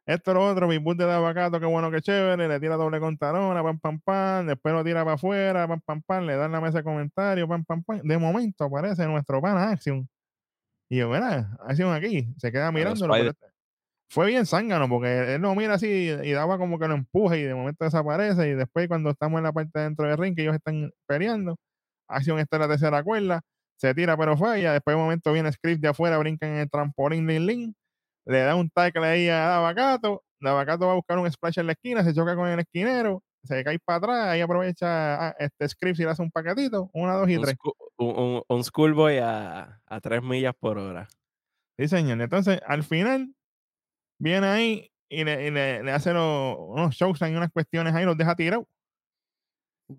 Esto lo otro, Big Bull de Davacato, qué bueno que chévere, le tira doble contarona, pam, pam, pam, después lo tira para afuera, pam, pam, pam, le dan la mesa de comentarios, pam, pam, pam. De momento aparece nuestro pana Action. Y yo, mira, Action aquí, se queda mirándolo. pero este- fue bien zángano, porque él lo mira así y, daba como que lo empuje y de momento desaparece. Y después, cuando estamos en la parte de dentro del ring, que ellos están peleando, Action está en la tercera cuerda, se tira pero falla. Después, de momento, viene Script de afuera, brinca en el trampolín, lin, lin, le da un tackle ahí a Davacato. Davacato va a buscar un splash en la esquina, se choca con el esquinero, se cae para atrás, ahí aprovecha a este Script y le hace un paquetito, una, dos y Un, tres. un, un- un schoolboy a, a tres millas por hora. Sí, señor. Entonces, al final, viene ahí y le, y le- le hace los, unos shows y unas cuestiones ahí, los deja tirados.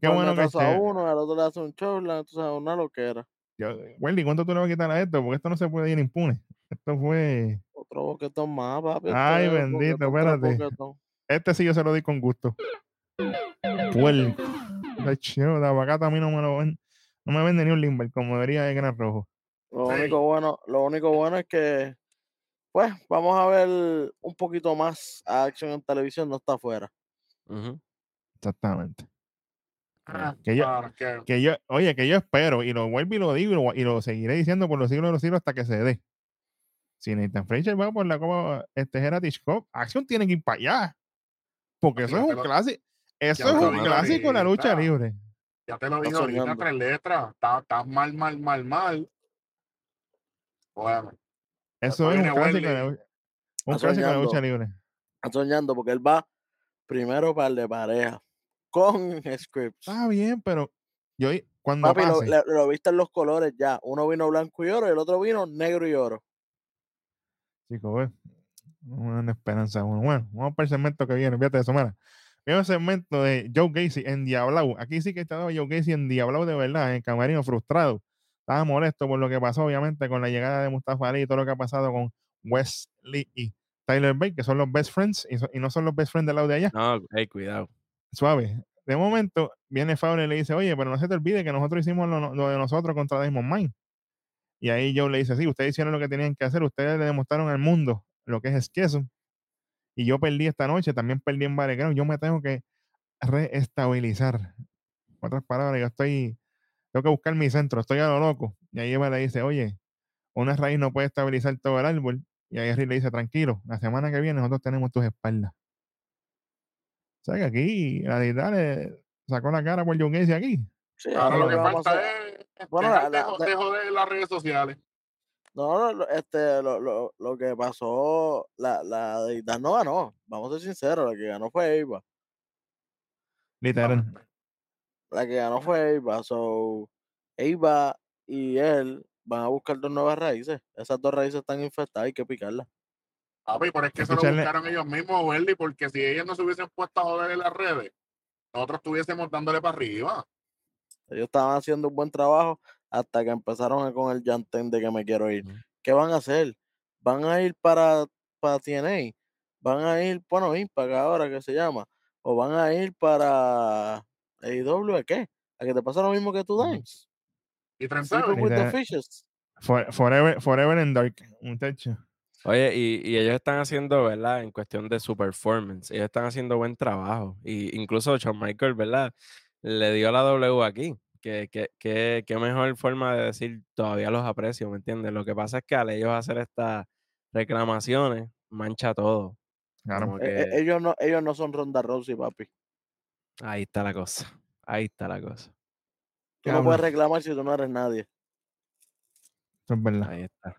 Qué bueno que a chévere. uno, al otro le hace un show, entonces una loquera. Yo, Wendy, ¿cuánto tú le vas a quitar a esto? Porque esto no se puede ir impune. Esto fue. Otro boquetón más, papi. Ay, bendito, boquetón espérate. Este sí yo se lo di con gusto. Puerco. Ay, chido, de aguacate a mí no me lo ven. No me vende ni un limber, como debería de Gran Rojo. Lo Sí. único bueno, lo único bueno es que, pues, vamos a ver un poquito más a acción en televisión, no está afuera. Exactamente. Ah, Que yo- que- Que yo, oye, que yo espero, y lo vuelvo y lo digo, y lo, y lo seguiré diciendo por los siglos de los siglos hasta que se dé. Si Nathan Fraser va por la Copa este Heritage Cup, Action tiene que ir para allá. Porque eso es un lo- clásico. Eso es lo un digo clásico en la lucha libre. Ya te lo dije ahorita, tres letras. Estás está mal, mal, mal, mal. Bueno, Eso es un clásico, en la, lucha- un clásico la lucha libre. Está soñando porque él va primero para el de pareja con scripts. Está bien, pero yo cuando Papi, lo, le- lo viste en los colores ya. Uno vino blanco y oro y el otro vino negro y oro. Chico, ve, una esperanza. Bueno, bueno, vamos para el segmento que viene. Fíjate de mira. veo un segmento de Joe Gacy en Diablao. Aquí sí que estaba Joe Gacy en Diablao de verdad, en el camarino frustrado. Estaba molesto por lo que pasó, obviamente, con la llegada de Mustafa Ali y todo lo que ha pasado con Wesley y Tyler Bate, que son los best friends y, so- y no son los best friends del lado de allá. No, hey, cuidado. Suave. De momento, viene Fabio y le dice, oye, pero no se te olvide que nosotros hicimos lo, lo de nosotros contra Damon Mine. Y ahí Joe le dice, sí, ustedes hicieron lo que tenían que hacer, ustedes le demostraron al mundo lo que es esqueso. Y yo perdí esta noche, también perdí en Battleground. Yo me tengo que reestabilizar. En otras palabras, yo estoy, tengo que buscar mi centro, estoy a lo loco. Y ahí Eva le dice, oye, una raíz no puede estabilizar todo el árbol. Y ahí Rick le dice, tranquilo, la semana que viene nosotros tenemos tus espaldas. O sea que aquí la deidad le sacó la cara por John Gacy aquí. Sí, Ahora lo que vamos a falta hacer. es Bueno, la- de, la- de las redes sociales. No, no, este, lo, lo, lo que pasó, la, la deidad no ganó. Vamos a ser sinceros, la que ganó fue Eva. Literal. La que ganó fue Eva. So, Eva y él van a buscar dos nuevas raíces. Esas dos raíces están infectadas, hay que picarlas. Papi, pero es que se lo buscaron ellos mismos, Welly, porque si ellos no se hubiesen puesto a joder en las redes, nosotros estuviésemos dándole para arriba. Ellos estaban haciendo un buen trabajo hasta que empezaron a- con el llantén de que me quiero ir. ¿Qué van a hacer? ¿Van a ir para, para TNA? ¿Van a ir, bueno, Impact ahora que se llama? ¿O van a ir para AEW? ¿A qué? ¿A que te pasa lo mismo que tú. Dimes? Y with the fishes. For- forever, forever and Dark, muchacho. Oye, y, y ellos están haciendo, ¿verdad? En cuestión de su performance, ellos están haciendo buen trabajo. Y incluso Shawn Michael, ¿verdad? Le dio la W aquí. Que, que, que, qué mejor forma de decir todavía los aprecio, ¿me entiendes? Lo que pasa es que al ellos hacer estas reclamaciones, mancha todo. Claro. E- e- que ellos, no, ellos no son Ronda Rousey, papi. ahí está la cosa. Ahí está la cosa. Tú no puedes reclamar si tú no eres nadie. Eso es verdad. Ahí está.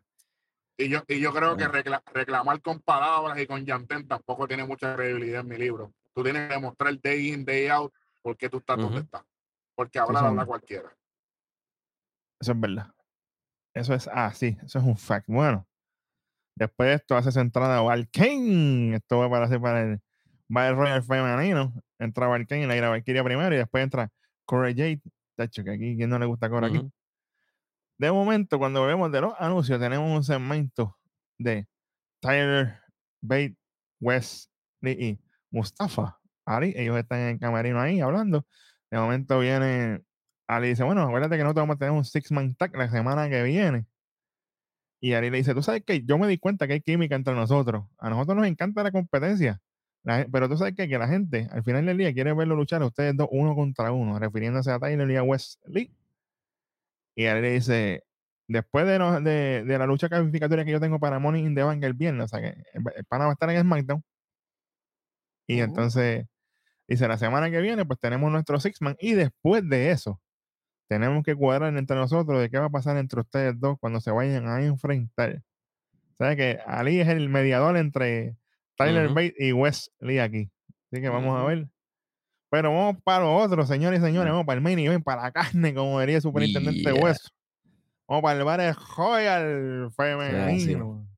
Y yo, y yo creo que recla- reclamar con palabras y con llantén tampoco tiene mucha credibilidad en mi libro. Tú tienes que demostrar day in, day out por qué tú estás donde Ujú. estás. Porque hablar señor. habla cualquiera. Eso es verdad. Eso es así. eso es un fact. Bueno, después de esto hace su entrada Valkane. Esto va para hacer para el Battle Royal femenino. Entra Valkane, la ira Valkyria primero y después entra Corey Jade. Tacho, que aquí, ¿quién no le gusta Corey aquí? De momento, cuando vemos de los anuncios, tenemos un segmento de Tyler, Bate, Wesley y Mustafa. Ali, ellos están en el camarino ahí hablando. De momento viene Ali y dice, bueno, acuérdate que nosotros vamos a tener un six-man tag la semana que viene. Y Ali le dice, tú sabes que yo me di cuenta que hay química entre nosotros. A nosotros nos encanta la competencia. La pero tú sabes que, que la gente al final del día quiere verlo luchar a ustedes dos uno contra uno, refiriéndose a Tyler y a Wesley. Y Ali le dice, después de, no- de, de la lucha calificatoria que yo tengo para Money in the Bank el viernes, o sea que el, el pana va a estar en SmackDown. Y Ujú. entonces dice, la semana que viene pues tenemos nuestro Six-Man y después de eso tenemos que cuadrar entre nosotros de qué va a pasar entre ustedes dos cuando se vayan a enfrentar. O sea que Ali es el mediador entre Tyler Ujú. Bate y Wesley aquí. Así que vamos a ver. Pero vamos para lo otro, señores y señores. Ah. Vamos para el main event, para la carne, como diría el superintendente Yeah. Hueso. Vamos para el Battle Royal femenino.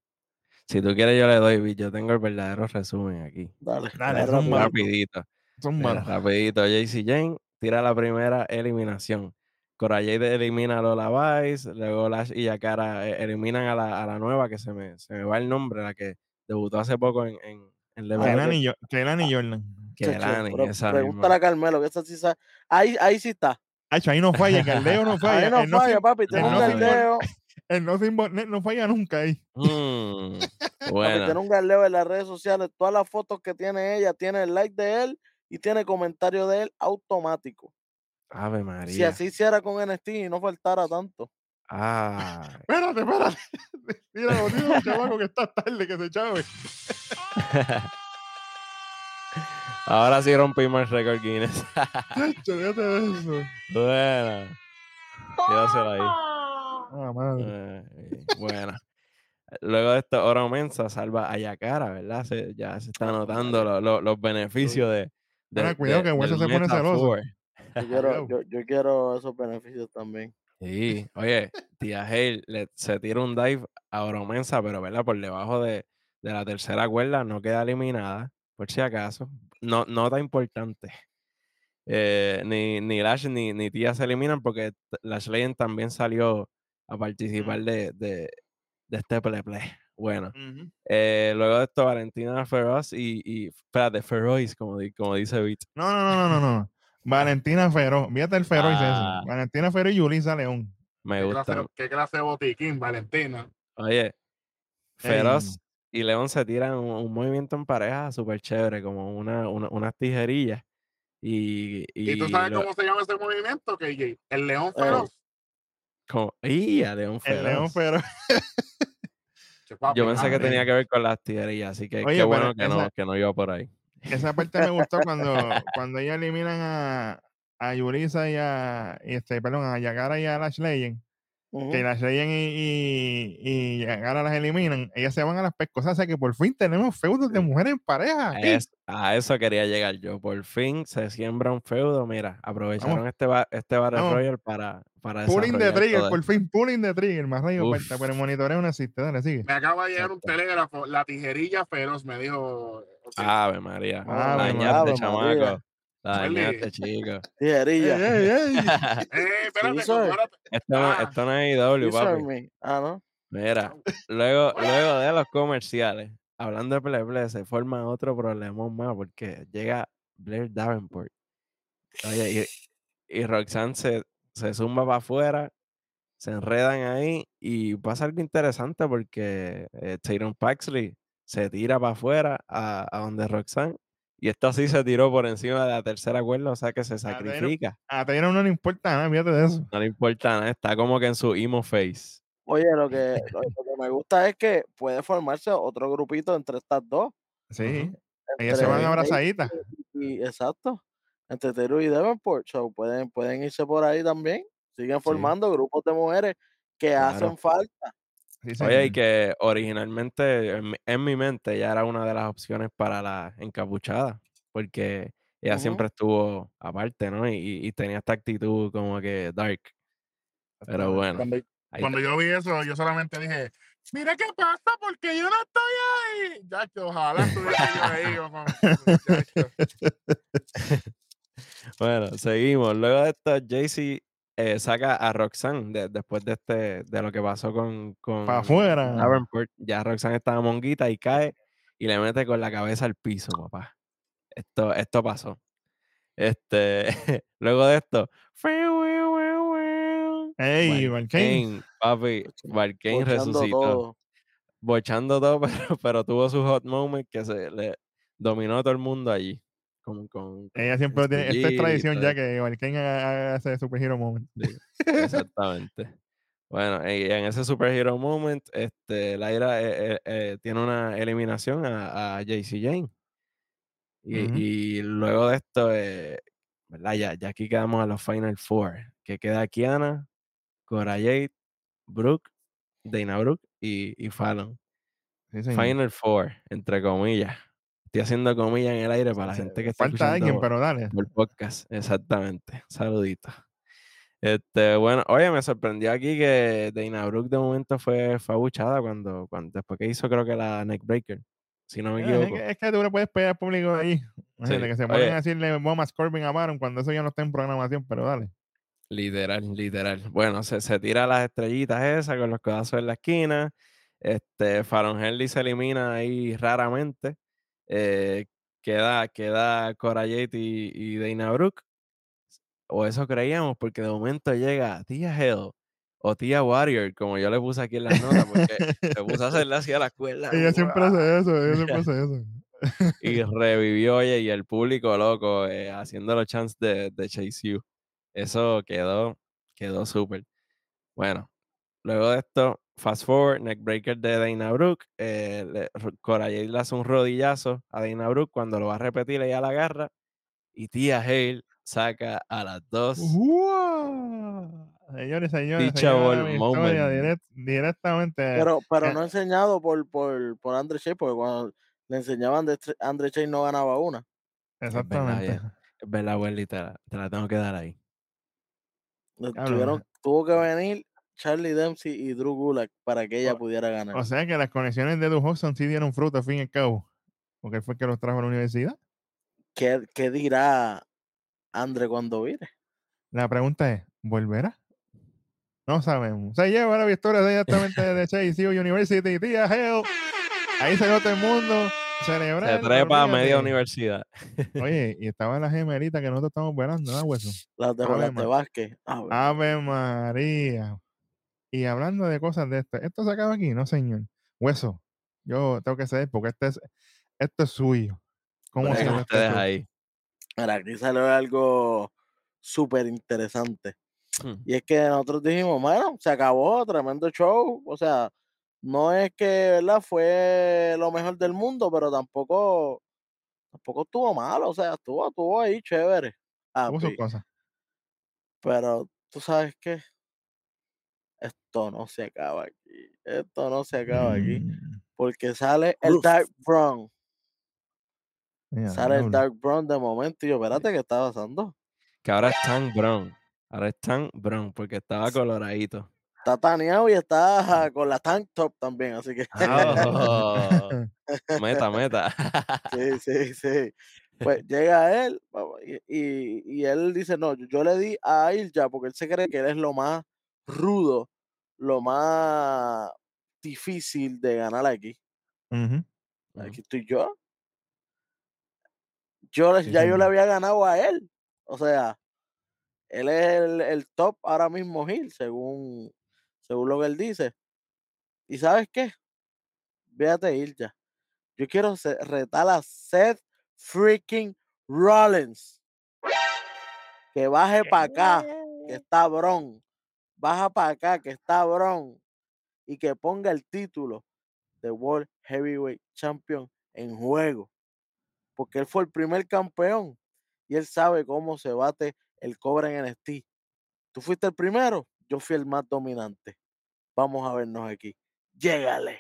Si tú quieres, yo le doy, Yo tengo el verdadero resumen aquí. Dale, Dale, rapidito. Rapidito. Zúmbalo. Mira, rapidito, JC Jane tira la primera eliminación. Cora Jade elimina a Lola Vice, luego Lash y Yakara eh, eliminan a la, a la nueva, que se me, se me va el nombre, la que debutó hace poco en, en, en Ah, ok. y y Jordan. Kelani, esa pregúntale a Carmelo, que esa sí sabe. Ahí, ahí sí está. Hacho, ahí no falla, el no falla. Ahí no el no falla, sin- papi. El un no galdeo. el no no falla nunca ahí. Mm, Papi, buena. tiene un galdeo en las redes sociales. Todas las fotos que tiene ella, tiene el like de él y tiene comentario de él automático. Ave Si María. así hiciera con NXT y no faltara tanto. Ah, Espérate, espérate. Mira, lo digo, chamaco, que está tarde, que se chave. ahora sí rompimos el récord Guinness. Eso. buena. Quédasela ahí. Ah, madre. Eh, buena. Luego de esto, Oro Mensa salva a Yakara, ¿verdad? Se- ya se está notando lo- lo- los beneficios de. De Mira, cuidado que Hueso se pone celoso. Yo quiero, Cuidado. yo, yo quiero esos beneficios también. Sí, oye, tía Hale le- se tira un dive a Oro Mensa, pero ¿verdad? Por debajo de, de la tercera cuerda no queda eliminada. por si acaso. No, nota importante. Eh, ni, ni Lash ni, ni Tía se eliminan porque Lash Legend también salió a participar de, de, de este play Bueno, eh, luego de esto, Valentina Feroz y, y espérate, Feroz, como, di- como dice Beat. No, no, no, no, no, no. Valentina Feroz. Fíjate el Feroz Ah. ese. Valentina Feroz y Yulisa León. Me ¿Qué gusta. clase, ¿Qué clase de botiquín, Valentina? Oye, Feroz y León se tiran un, un movimiento en pareja súper chévere, como una, una- unas tijerillas. Y, ¿Y, tú sabes lo- cómo se llama ese movimiento, KJ? El león Eh, feroz. como- ¡Y a León El León Feroz! Yo pensé que tenía que ver con las tijerillas, así que Oye, qué bueno que, no, que no iba por ahí. Esa parte me gustó cuando, cuando ellos eliminan a, a Yulisa y a, y este, perdón, a Yagara y a Lash Legend. Que Lash Legend y, y, y Yagara las eliminan. Ellas se van a las pescosas. O sea que por fin tenemos feudos de mujeres en pareja. A, aquí. es- a eso quería llegar yo. Por fin se siembra un feudo. Mira, aprovecharon este, ba- este Battle. Royale para, para Pulling de trigger, por fin, pulling de trigger. Más rayo, falta, pero el monitoreo no existe. Dale, sigue. Me acaba de llegar un telégrafo. La tijerilla feroz me dijo. Ave María. Ave la María. dañaste, Ave chamaco. Dañaste, chico. Tijerilla. Eh, espérate, Sí. Esto, no, Ah. esto no es IW, papi. me. Ah, ¿no? Mira, luego, luego de los comerciales, hablando de Play, se forma otro problemón más porque llega Blair Davenport. Oye, y, y Roxanne se, se zumba para afuera, se enredan ahí y pasa algo interesante porque eh, Tyron Paxley se tira para afuera a, a donde Roxanne y esto sí se tiró por encima de la tercera cuerda, o sea que se sacrifica. A Taylor no le importa nada, fíjate de eso. No le importa nada, está como que en su emo face. Oye, lo que, lo, lo que me gusta es que puede formarse otro grupito entre estas dos. Sí. Ellas se van abrazaditas. Y, exacto. Entre Teru y Davenport. So, pueden, pueden irse por ahí también. Siguen formando grupos de mujeres que Claro. hacen falta. Sí, Oye, señor. y que originalmente en mi, en mi mente ya era una de las opciones para la encapuchada, porque ella siempre estuvo aparte, ¿no? Y, tenía esta actitud como que dark. Pero bueno, Cuando, yo vi eso, yo solamente dije, mira qué pasa, porque yo no estoy ahí. Ya que ojalá estuviera yo ahí. Bueno, seguimos. Luego de esto, Jaycee eh, saca a Roxanne de- después de este, de lo que pasó con, con Pa' afuera. Davenport. Ya Roxanne estaba monguita y cae y le mete con la cabeza al piso, papá. Esto, esto pasó. Este, luego de esto, Ey, Valkane. Papi, Valkane resucitó. todo. Bochando todo, pero, pero tuvo su hot moment que se le dominó a todo el mundo allí. Con, con, Ella siempre tiene. Esta es tradición ya que haga ese superhero moment. Sí, exactamente. Bueno, en ese superhero moment, este, Lyra eh, eh, eh, tiene una eliminación a, a JC Jane. Y, luego de esto, eh, ¿verdad? Ya, ya aquí quedamos a los Final Four, que queda Kiana, Cora Jade, Brooke, Dana Brooke y, y Fallon. Sí. Final Four, entre comillas. Estoy haciendo comillas en el aire para la gente que está Falta alguien, pero dale. por podcast. Exactamente. Saludito. Este, bueno, oye, me sorprendió aquí que Dana Brooke de momento fue, fue abuchada cuando, cuando, después que hizo creo que la neckbreaker, si no me Eh, Es equivoco. que, es que tú le puedes pegar al público ahí. Sí, que se ponen a decirle Bomas Corbin a Baron cuando eso ya no está en programación, pero dale. Literal, literal. Bueno, se, se tira las estrellitas esas con los codazos en la esquina. Este, Faron Henley se elimina ahí raramente. Eh, queda, queda Cora Jade y, y Dana Brooke. O eso creíamos, porque de momento llega Tía Hell o Tía Warrior, como yo le puse aquí en las notas, porque se puso a hacerle así a la escuela. Ella siempre hace eso, ella siempre hace eso. y revivió, oye, y el público loco, eh, haciendo los chants de, de Chase You. Eso quedó, quedó súper. Bueno, luego de esto, fast forward, neckbreaker de Dana Brooke. Eh, le- Ro- Cora Jade le hace un rodillazo a Dana Brooke cuando lo va a repetir, ella la agarra. Y tía Hale saca a las dos. ¡Wow! Señores, señores, Teachable moment. direct- directamente. Pero, pero eh, no enseñado por, por, por Andre Shea, porque cuando le enseñaban de Stre- Andre Shea no ganaba una. exactamente. Es verdad, abuelita, te la, te la tengo que dar ahí. Tuvieron, tuvo que venir Charlie Dempsey y Drew Gulak para que ella O- pudiera ganar. O sea que las conexiones de Du Hudson sí dieron fruto, al fin y al cabo. porque él fue el que los trajo a la universidad. ¿Qué, qué dirá Andre cuando vire? La pregunta es, ¿volverá? No sabemos. Se lleva la victoria directamente de Chase University, tía Hell. Ahí se todo el mundo. Celebrar. Se trepa a media universidad. Oye, y estaba la gemelita que nosotros estamos velando, ¿no, hueso? Las de, Ave Vázquez. Ave Ave María. Y hablando de cosas de esto, ¿esto se acaba aquí? No, señor. Hueso, yo tengo que saber porque este es, esto es suyo. ¿Cómo Bueno, se Dejen llama este ustedes show? ahí. Mira, aquí salió algo súper interesante. Hmm. Y es que nosotros dijimos, bueno, se acabó, tremendo show. O sea, no es que, ¿verdad? Fue lo mejor del mundo, pero tampoco, tampoco estuvo malo. O sea, estuvo, estuvo ahí chévere. Tuvo sus cosas. Pero tú sabes qué, esto no se acaba aquí. Esto no se acaba aquí. Mm, Porque sale el Uf. Dark Brown. mira, Sale el. Dark Brown de momento. Y yo, espérate, ¿qué está pasando? Que ahora es tan brown. Ahora es tan brown porque estaba coloradito. Está taneado y está con la tank top también. Así que. Oh, meta, meta. Sí, sí, sí. Pues llega él y, él dice, no, yo, yo le di a Ilja porque él se cree que él es lo más rudo, lo más difícil de ganar aquí. Aquí estoy yo. Yo Sí, ya yo le había ganado a él. O sea, él es el, el top ahora mismo Hill, según, según lo que él dice. ¿Y sabes qué? Véate Ilja. Yo quiero retar a Seth freaking Rollins. Que baje para acá, que está Bron. Baja para acá, que está Bron. Y que ponga el título de World Heavyweight Champion en juego. Porque él fue el primer campeón. Y él sabe cómo se bate el cobre en NXT. Tú fuiste el primero, yo fui el más dominante. Vamos a vernos aquí. Llégale.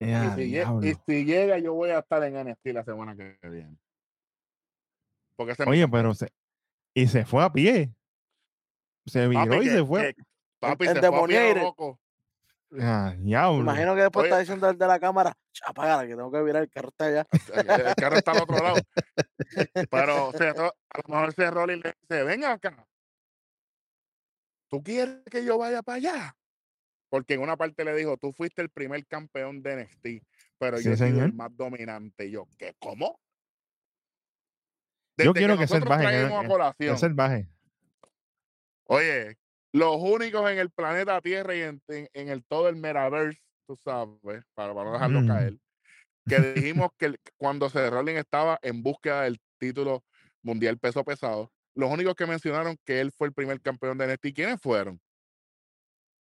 Y Ea, si, lle- diablo. y si llega, yo voy a estar en NXT la semana que viene. Porque Oye, pero se, y se fue a pie. Se viró Papi, y que- se fue. que- papi, se fue loco. Ah, imagino que después Oye. está diciendo el de la cámara, "Ch, apágala, que tengo que virar el carro está allá. El, el carro está al otro lado. Pero o sea, a lo mejor ese Rolling le dice, ven acá. ¿Tú quieres que yo vaya para allá? Porque en una parte le dijo, tú fuiste el primer campeón de NXT, pero Sí, yo soy el más dominante. Y yo, ¿qué? ¿Cómo? Yo Desde quiero que que- que- colación, Es salvaje. Oye, los únicos en el planeta Tierra y en, en- en el todo el metaverse, tú sabes, para, para no dejarlo Mm. caer, que dijimos que el- cuando Seth Rollins estaba en búsqueda del título mundial peso pesado, los únicos que mencionaron que él fue el primer campeón de NXT, ¿quiénes fueron?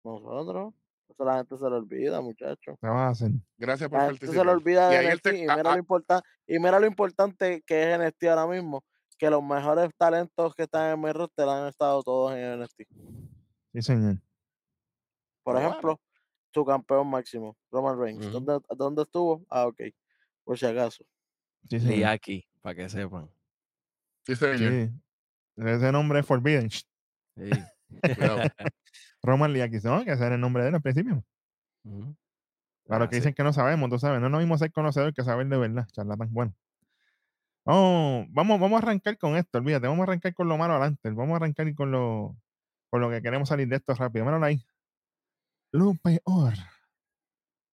Nosotros. Eso la gente se lo olvida, muchachos. ¿Qué vas a hacer? Gracias por La gente se participar. lo olvida Y de ahí él NXT te- y a- mira, lo y mira lo importante que es NXT ahora mismo. Que los mejores talentos que están en mi roster han estado todos en NXT. Sí, señor. Por Ah, bueno. ejemplo, tu campeón máximo, Roman Reigns. ¿Dónde, ¿Dónde estuvo? Ah, ok. Por si acaso. Sí, señor. Liaki, para que sepan. Sí, señor. Sí. Ese nombre es Forbidden. Sí. Roman Liakis, ¿no? Que ese era el nombre de él al principio. Ujú. Para los Ah, que sí. dicen que no sabemos, tú sabes. No es lo mismo ser conocedor que saber de verdad, charlatán. Bueno. Vamos, vamos, vamos a arrancar con esto, olvídate. Vamos a arrancar con lo malo adelante. Vamos a arrancar con lo, con lo que queremos salir de esto rápido. Míralo ahí. Lo peor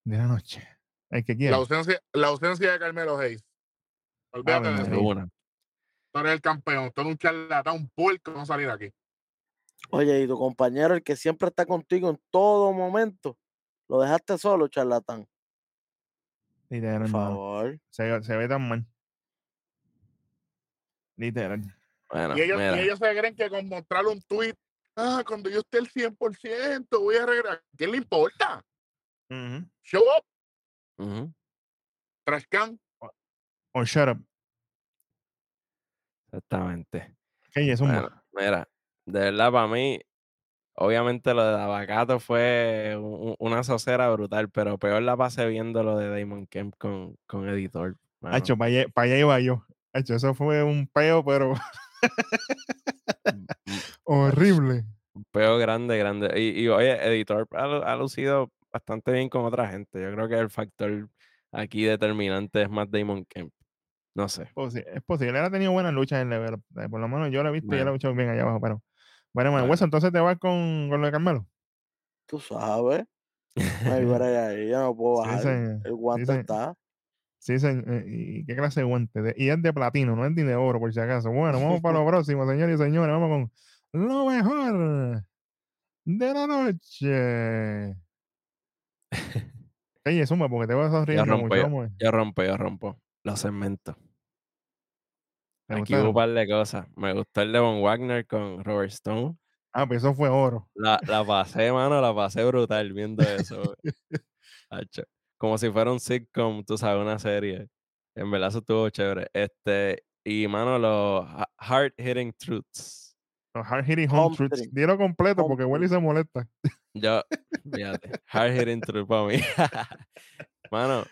de la noche. El que La quiera. ausencia, la ausencia de Carmelo Hayes. Olvídate Ave de eso. Tú eres el campeón. Tú eres un charlatán, un puerco, no salir de aquí. Oye, y tu compañero, el que siempre está contigo en todo momento, lo dejaste solo, charlatán. Por favor. Se, se ve tan mal. Literal. Bueno, Y ellos, y ellos se creen que con mostrar un tweet, ah, cuando yo esté al 100%, voy a regresar. ¿Qué le importa? Show up, Ujú, trash can. O shut up. Exactamente. Que es un Bueno, mira, de verdad para mí, obviamente lo de Abacato fue un- una socera brutal, pero peor la pasé viendo lo de Damon Kemp con, con Editor. Hacho, para allá, pa' allá iba yo. Hacho, eso fue un peo, pero Mm, horrible. Un peo grande, grande. Y, y, oye, Editor ha, lu- ha lucido bastante bien con otra gente. Yo creo que el factor aquí determinante es Matt Damon Kemp. No sé. posi- es posible. Él ha tenido buenas luchas en Level eh, Por lo menos yo lo he visto y él ha luchado bien allá abajo. Pero bueno, bueno, Bueno. Hueso, entonces te vas con, con lo de Carmelo. Tú sabes. Hay brega ahí, yo no puedo bajar. El guante está. Sí, señor. eh, ¿Y qué clase de guante? Y es de platino, no es ni de oro, por si acaso. Bueno, vamos para lo próximo, señores y señores. Vamos con lo mejor de la noche. Oye, suma, porque te vas Yo sonriendo rompo, mucho. yo, a yo rompo, yo rompo. Los segmentos. ¿Te Aquí hubo un par de cosas. Me gustó el de Von Wagner con Robert Stone. Ah, pues eso fue oro. La, la pasé, mano, la pasé brutal viendo eso. Como si fuera un sitcom, tú sabes, una serie. En verdad eso estuvo chévere. Este, y mano, los ha- hard hitting truths. Los hard hitting home Home truths. string. Dilo completo Home porque Willy se molesta. Yo, fíjate, hard hitting truths para mí. mano,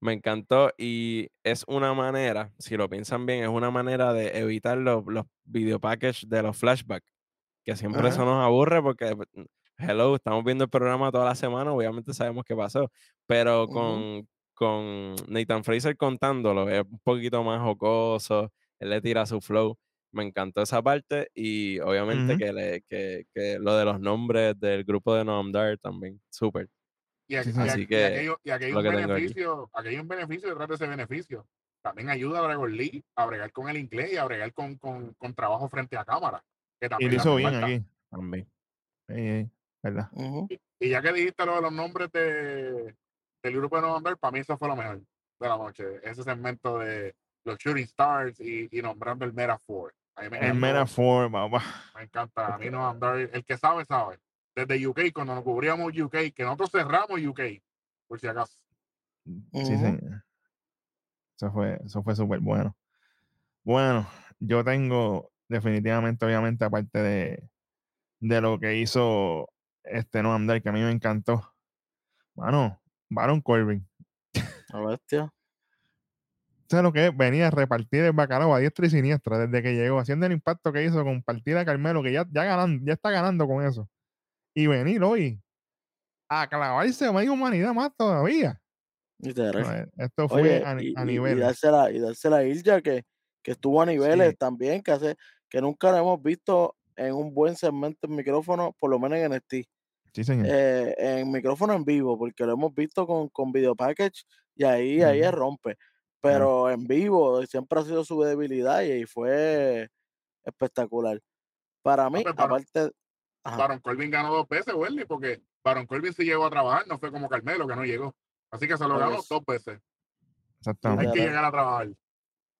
me encantó y es una manera, si lo piensan bien, es una manera de evitar los, los video packages de los flashbacks. Que siempre Ajá. eso nos aburre porque, pues, hello, estamos viendo el programa toda la semana, obviamente sabemos qué pasó. Pero con, con Nathan Fraser contándolo, es un poquito más jocoso, él le tira su flow. Me encantó esa parte y obviamente Ujú. que, le, que, que lo de los nombres del grupo de Noam Dar también, súper. Y, aquí, y Así y que, aquello- y aquí hay un beneficio, aquí hay un beneficio detrás de ese beneficio. También ayuda a Dragon Lee a bregar con el inglés y a bregar con, con, con trabajo frente a cámara. Que Y lo hizo bien falta. aquí. También. Ey, ey, Y ya que dijiste lo de los nombres de, del grupo de November, para mí eso fue lo mejor de la noche. Ese segmento de los Shooting Stars y, y nombrando el Meta me El mera forma, papá. me encanta. A mí November, el que sabe, sabe. Desde UK, cuando nos cubríamos UK, que nosotros cerramos UK, por si acaso. Sí, señor. Eso fue, eso fue súper bueno. Bueno, yo tengo definitivamente, obviamente, aparte de, de lo que hizo este Noam Dar, que a mí me encantó. Mano, Baron Corbin. La bestia. ¿Sabes lo que es? Venía a repartir el bacalao a diestra y siniestra desde que llegó, haciendo el impacto que hizo con partida Carmelo, que ya, ya, ganando, ya está ganando con eso. Y venir hoy a clavarse media humanidad más todavía. Literal. No, eh, esto fue Oye, a, y, a y- dársela, y dársela a Ilja, que, que estuvo a niveles Sí. también, que hace, que nunca lo hemos visto en un buen segmento en micrófono, por lo menos en NXT. Sí, señor. eh, en micrófono en vivo, porque lo hemos visto con, con video package y ahí, ahí Ujú. rompe. Pero en vivo siempre ha sido su debilidad y fue espectacular. Para mí, pues, aparte, ajá, Baron Corbin ganó dos veces, Welly, porque Baron Corbin sí llegó a trabajar, no fue como Carmelo, que no llegó. Así que se lo ganó dos veces. Hay Exactamente. que Literal. llegar a trabajar.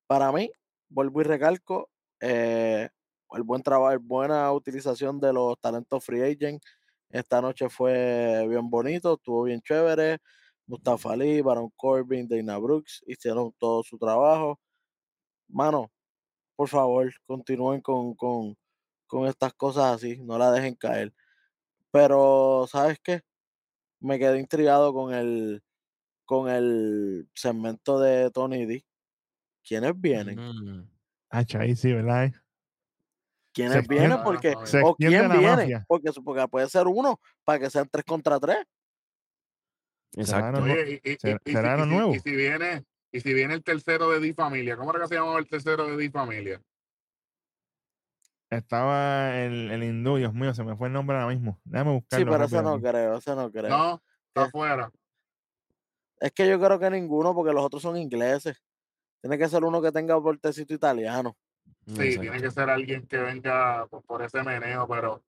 para mí, vuelvo y recalco, eh, el buen trabajo, buena utilización de los talentos free agent. Esta noche fue bien bonito, estuvo bien chévere. Mustafa Ali, Baron Corbin, Dana Brooks hicieron todo su trabajo. Mano, por favor, continúen con, con, con estas cosas así, no la dejen caer. Pero, ¿sabes qué? Me quedé intrigado con el, con el segmento de Tony D. ¿Quiénes vienen? Ah, ahí sí, ¿verdad? ¿Quiénes extiende- vienen? Porque. Se o quién viene, porque, porque puede ser uno para que sean tres contra tres. Exacto. Oye, y, y- ¿será- y- y será si- nuevo? y si viene, y si viene el tercero de Di Familia, ¿cómo era que se llamaba el tercero de Di Familia? Estaba el, el hindú, Dios mío, se me fue el nombre ahora mismo. Déjame Sí, buscarlo. pero ese rápido no creo, ese no creo. No, está afuera. Es que yo creo que ninguno, porque los otros son ingleses. Tiene que ser uno que tenga portecito italiano. Sí, tiene que ser alguien que venga por, por ese meneo, pero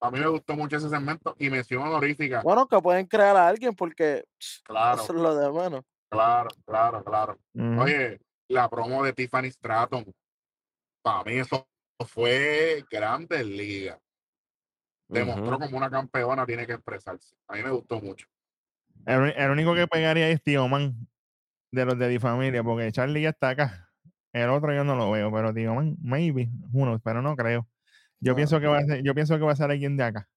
a mí me gustó mucho ese segmento y mención honorífica. Bueno, que pueden crear a alguien porque Claro, eso es lo de menos. claro, claro, claro. Oye, la promo de Tiffany Stratton, para mí eso fue grande liga. Demostró como una campeona tiene que expresarse. A mí me gustó mucho. el, el único que pegaría es Tío Man de los de Di Familia, porque Charlie ya está acá. El otro yo no lo veo, pero Tío Man, maybe, uno, pero no creo. Yo No. pienso que va a ser, yo pienso que va a ser alguien de acá.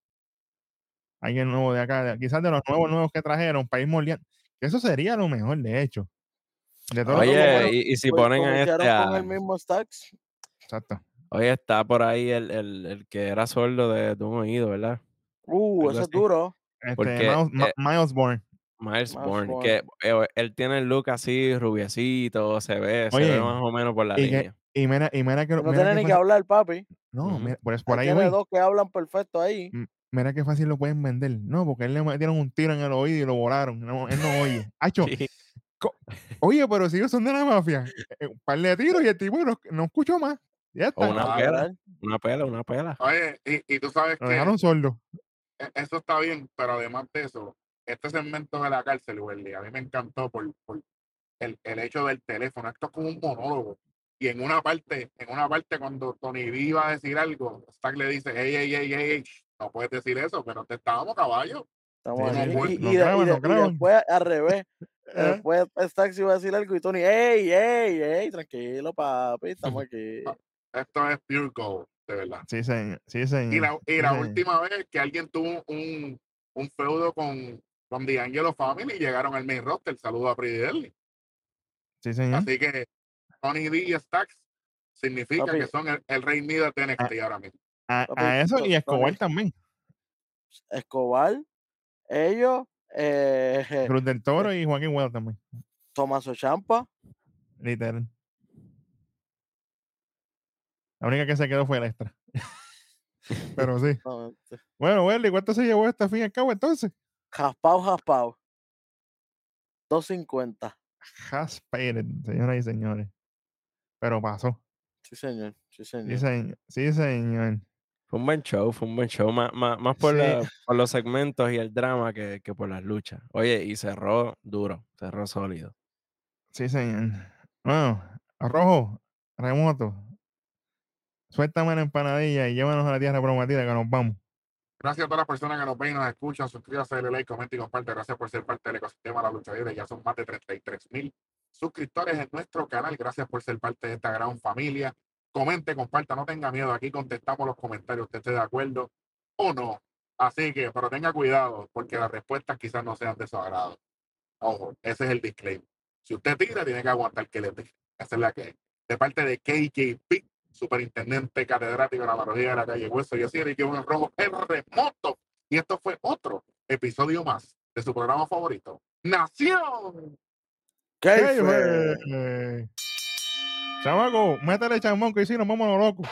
Alguien nuevo de acá, quizás de los nuevos nuevos que trajeron, país moldeando. Eso sería lo mejor, de hecho. De todo Oye, y, y si Pues, ponen a este con el mismo Stacks. exacto. Oye, está por ahí el, el, el que era sordo de, de un oído, ¿verdad? Uh, Algo ese es duro. Este, Porque, Miles, eh, Miles Bourne. Miles Miles Bourne, Bourne. que eh, él tiene el look así, rubiecito, se ve, se ve más o menos por la Y, que, línea. y mira, y mira que, No mira tiene ni que hablar, papi. No, Ujú. mira, por, por Ahí tiene dos que hablan perfecto ahí. Mira qué fácil lo pueden vender. No, porque él le metieron un tiro en el oído y lo volaron. No, él no oye. Acho, Sí. oye, pero si ellos son de la mafia, eh, un par de tiros y el tipo no, no escuchó más. Ya O una Ah, pela, una pela, una pela. Oye, y, y tú sabes Lo que dejaron sordo. e- eso está bien, pero además de eso, este segmento de la cárcel, Welly, a mí me encantó por, por el, el hecho del teléfono. Esto es como un monólogo. Y en una parte, en una parte cuando Tony D iba a decir algo, Stack le dice, hey, hey, hey, hey, hey, no puedes decir eso, no te estábamos caballo. Estamos Sí, Y, y de- y de- nos y después al revés. ¿Eh? Después Stax iba a decir algo y Tony, ey, ey, ey, tranquilo, papi, estamos aquí. Esto es pure gold, de verdad. Sí, señor. Sí, señor. Y la, y Sí, la señor. última vez que alguien tuvo un, un feudo con, con D'Angelo Family, llegaron al main roster. Saludo a Deadly. Sí, señor. Así que Tony D y Stacks significa Papi. que son el, el rey Midas de NXT ahora mismo. A, Papi, a eso y a Escobar también. Escobar, ellos, eh, Cruz del Toro y Joaquín Huevo también. Tomaso Champa, Literal. La única que se quedó fue el extra. Pero sí. no, Bueno, Welly, ¿cuánto se llevó esta fin y al cabo entonces? Jaspao, Jaspao, 250. Haspated, señoras y señores. Pero pasó. Sí, señor, sí, Sí, señor. señor. Sí, señor. Fue un buen show, fue un buen show, más, más, más por, Sí. la- por los segmentos y el drama que, que por las luchas. Oye, y cerró duro, cerró sólido. Sí, señor. Bueno, Rojo, remoto. Suéltame la empanadilla y llévanos a la tierra prometida que nos vamos. Gracias a todas las personas que nos ven y nos escuchan. Suscríbase, dale like, comenta y comparte. Gracias por ser parte del ecosistema de la lucha libre. Ya son más de 33 mil suscriptores en nuestro canal. Gracias por ser parte de esta gran familia. Comente, comparta, no tenga miedo. Aquí contestamos los comentarios. Usted esté de acuerdo o no. Así que, pero tenga cuidado, porque las respuestas quizás no sean de su agrado. Ojo, ese es el disclaimer. Si usted tira, tiene que aguantar que le tire. Esa es que. De parte de KJP, superintendente catedrático de la analogía de la calle Hueso, yo soy Enrique Buen Rojo, el remoto. Y esto fue otro episodio más de su programa favorito, Nación. ¡Qué Kayfabe. fue? Chamaco, métele chamón que si nos vamos a lo loco.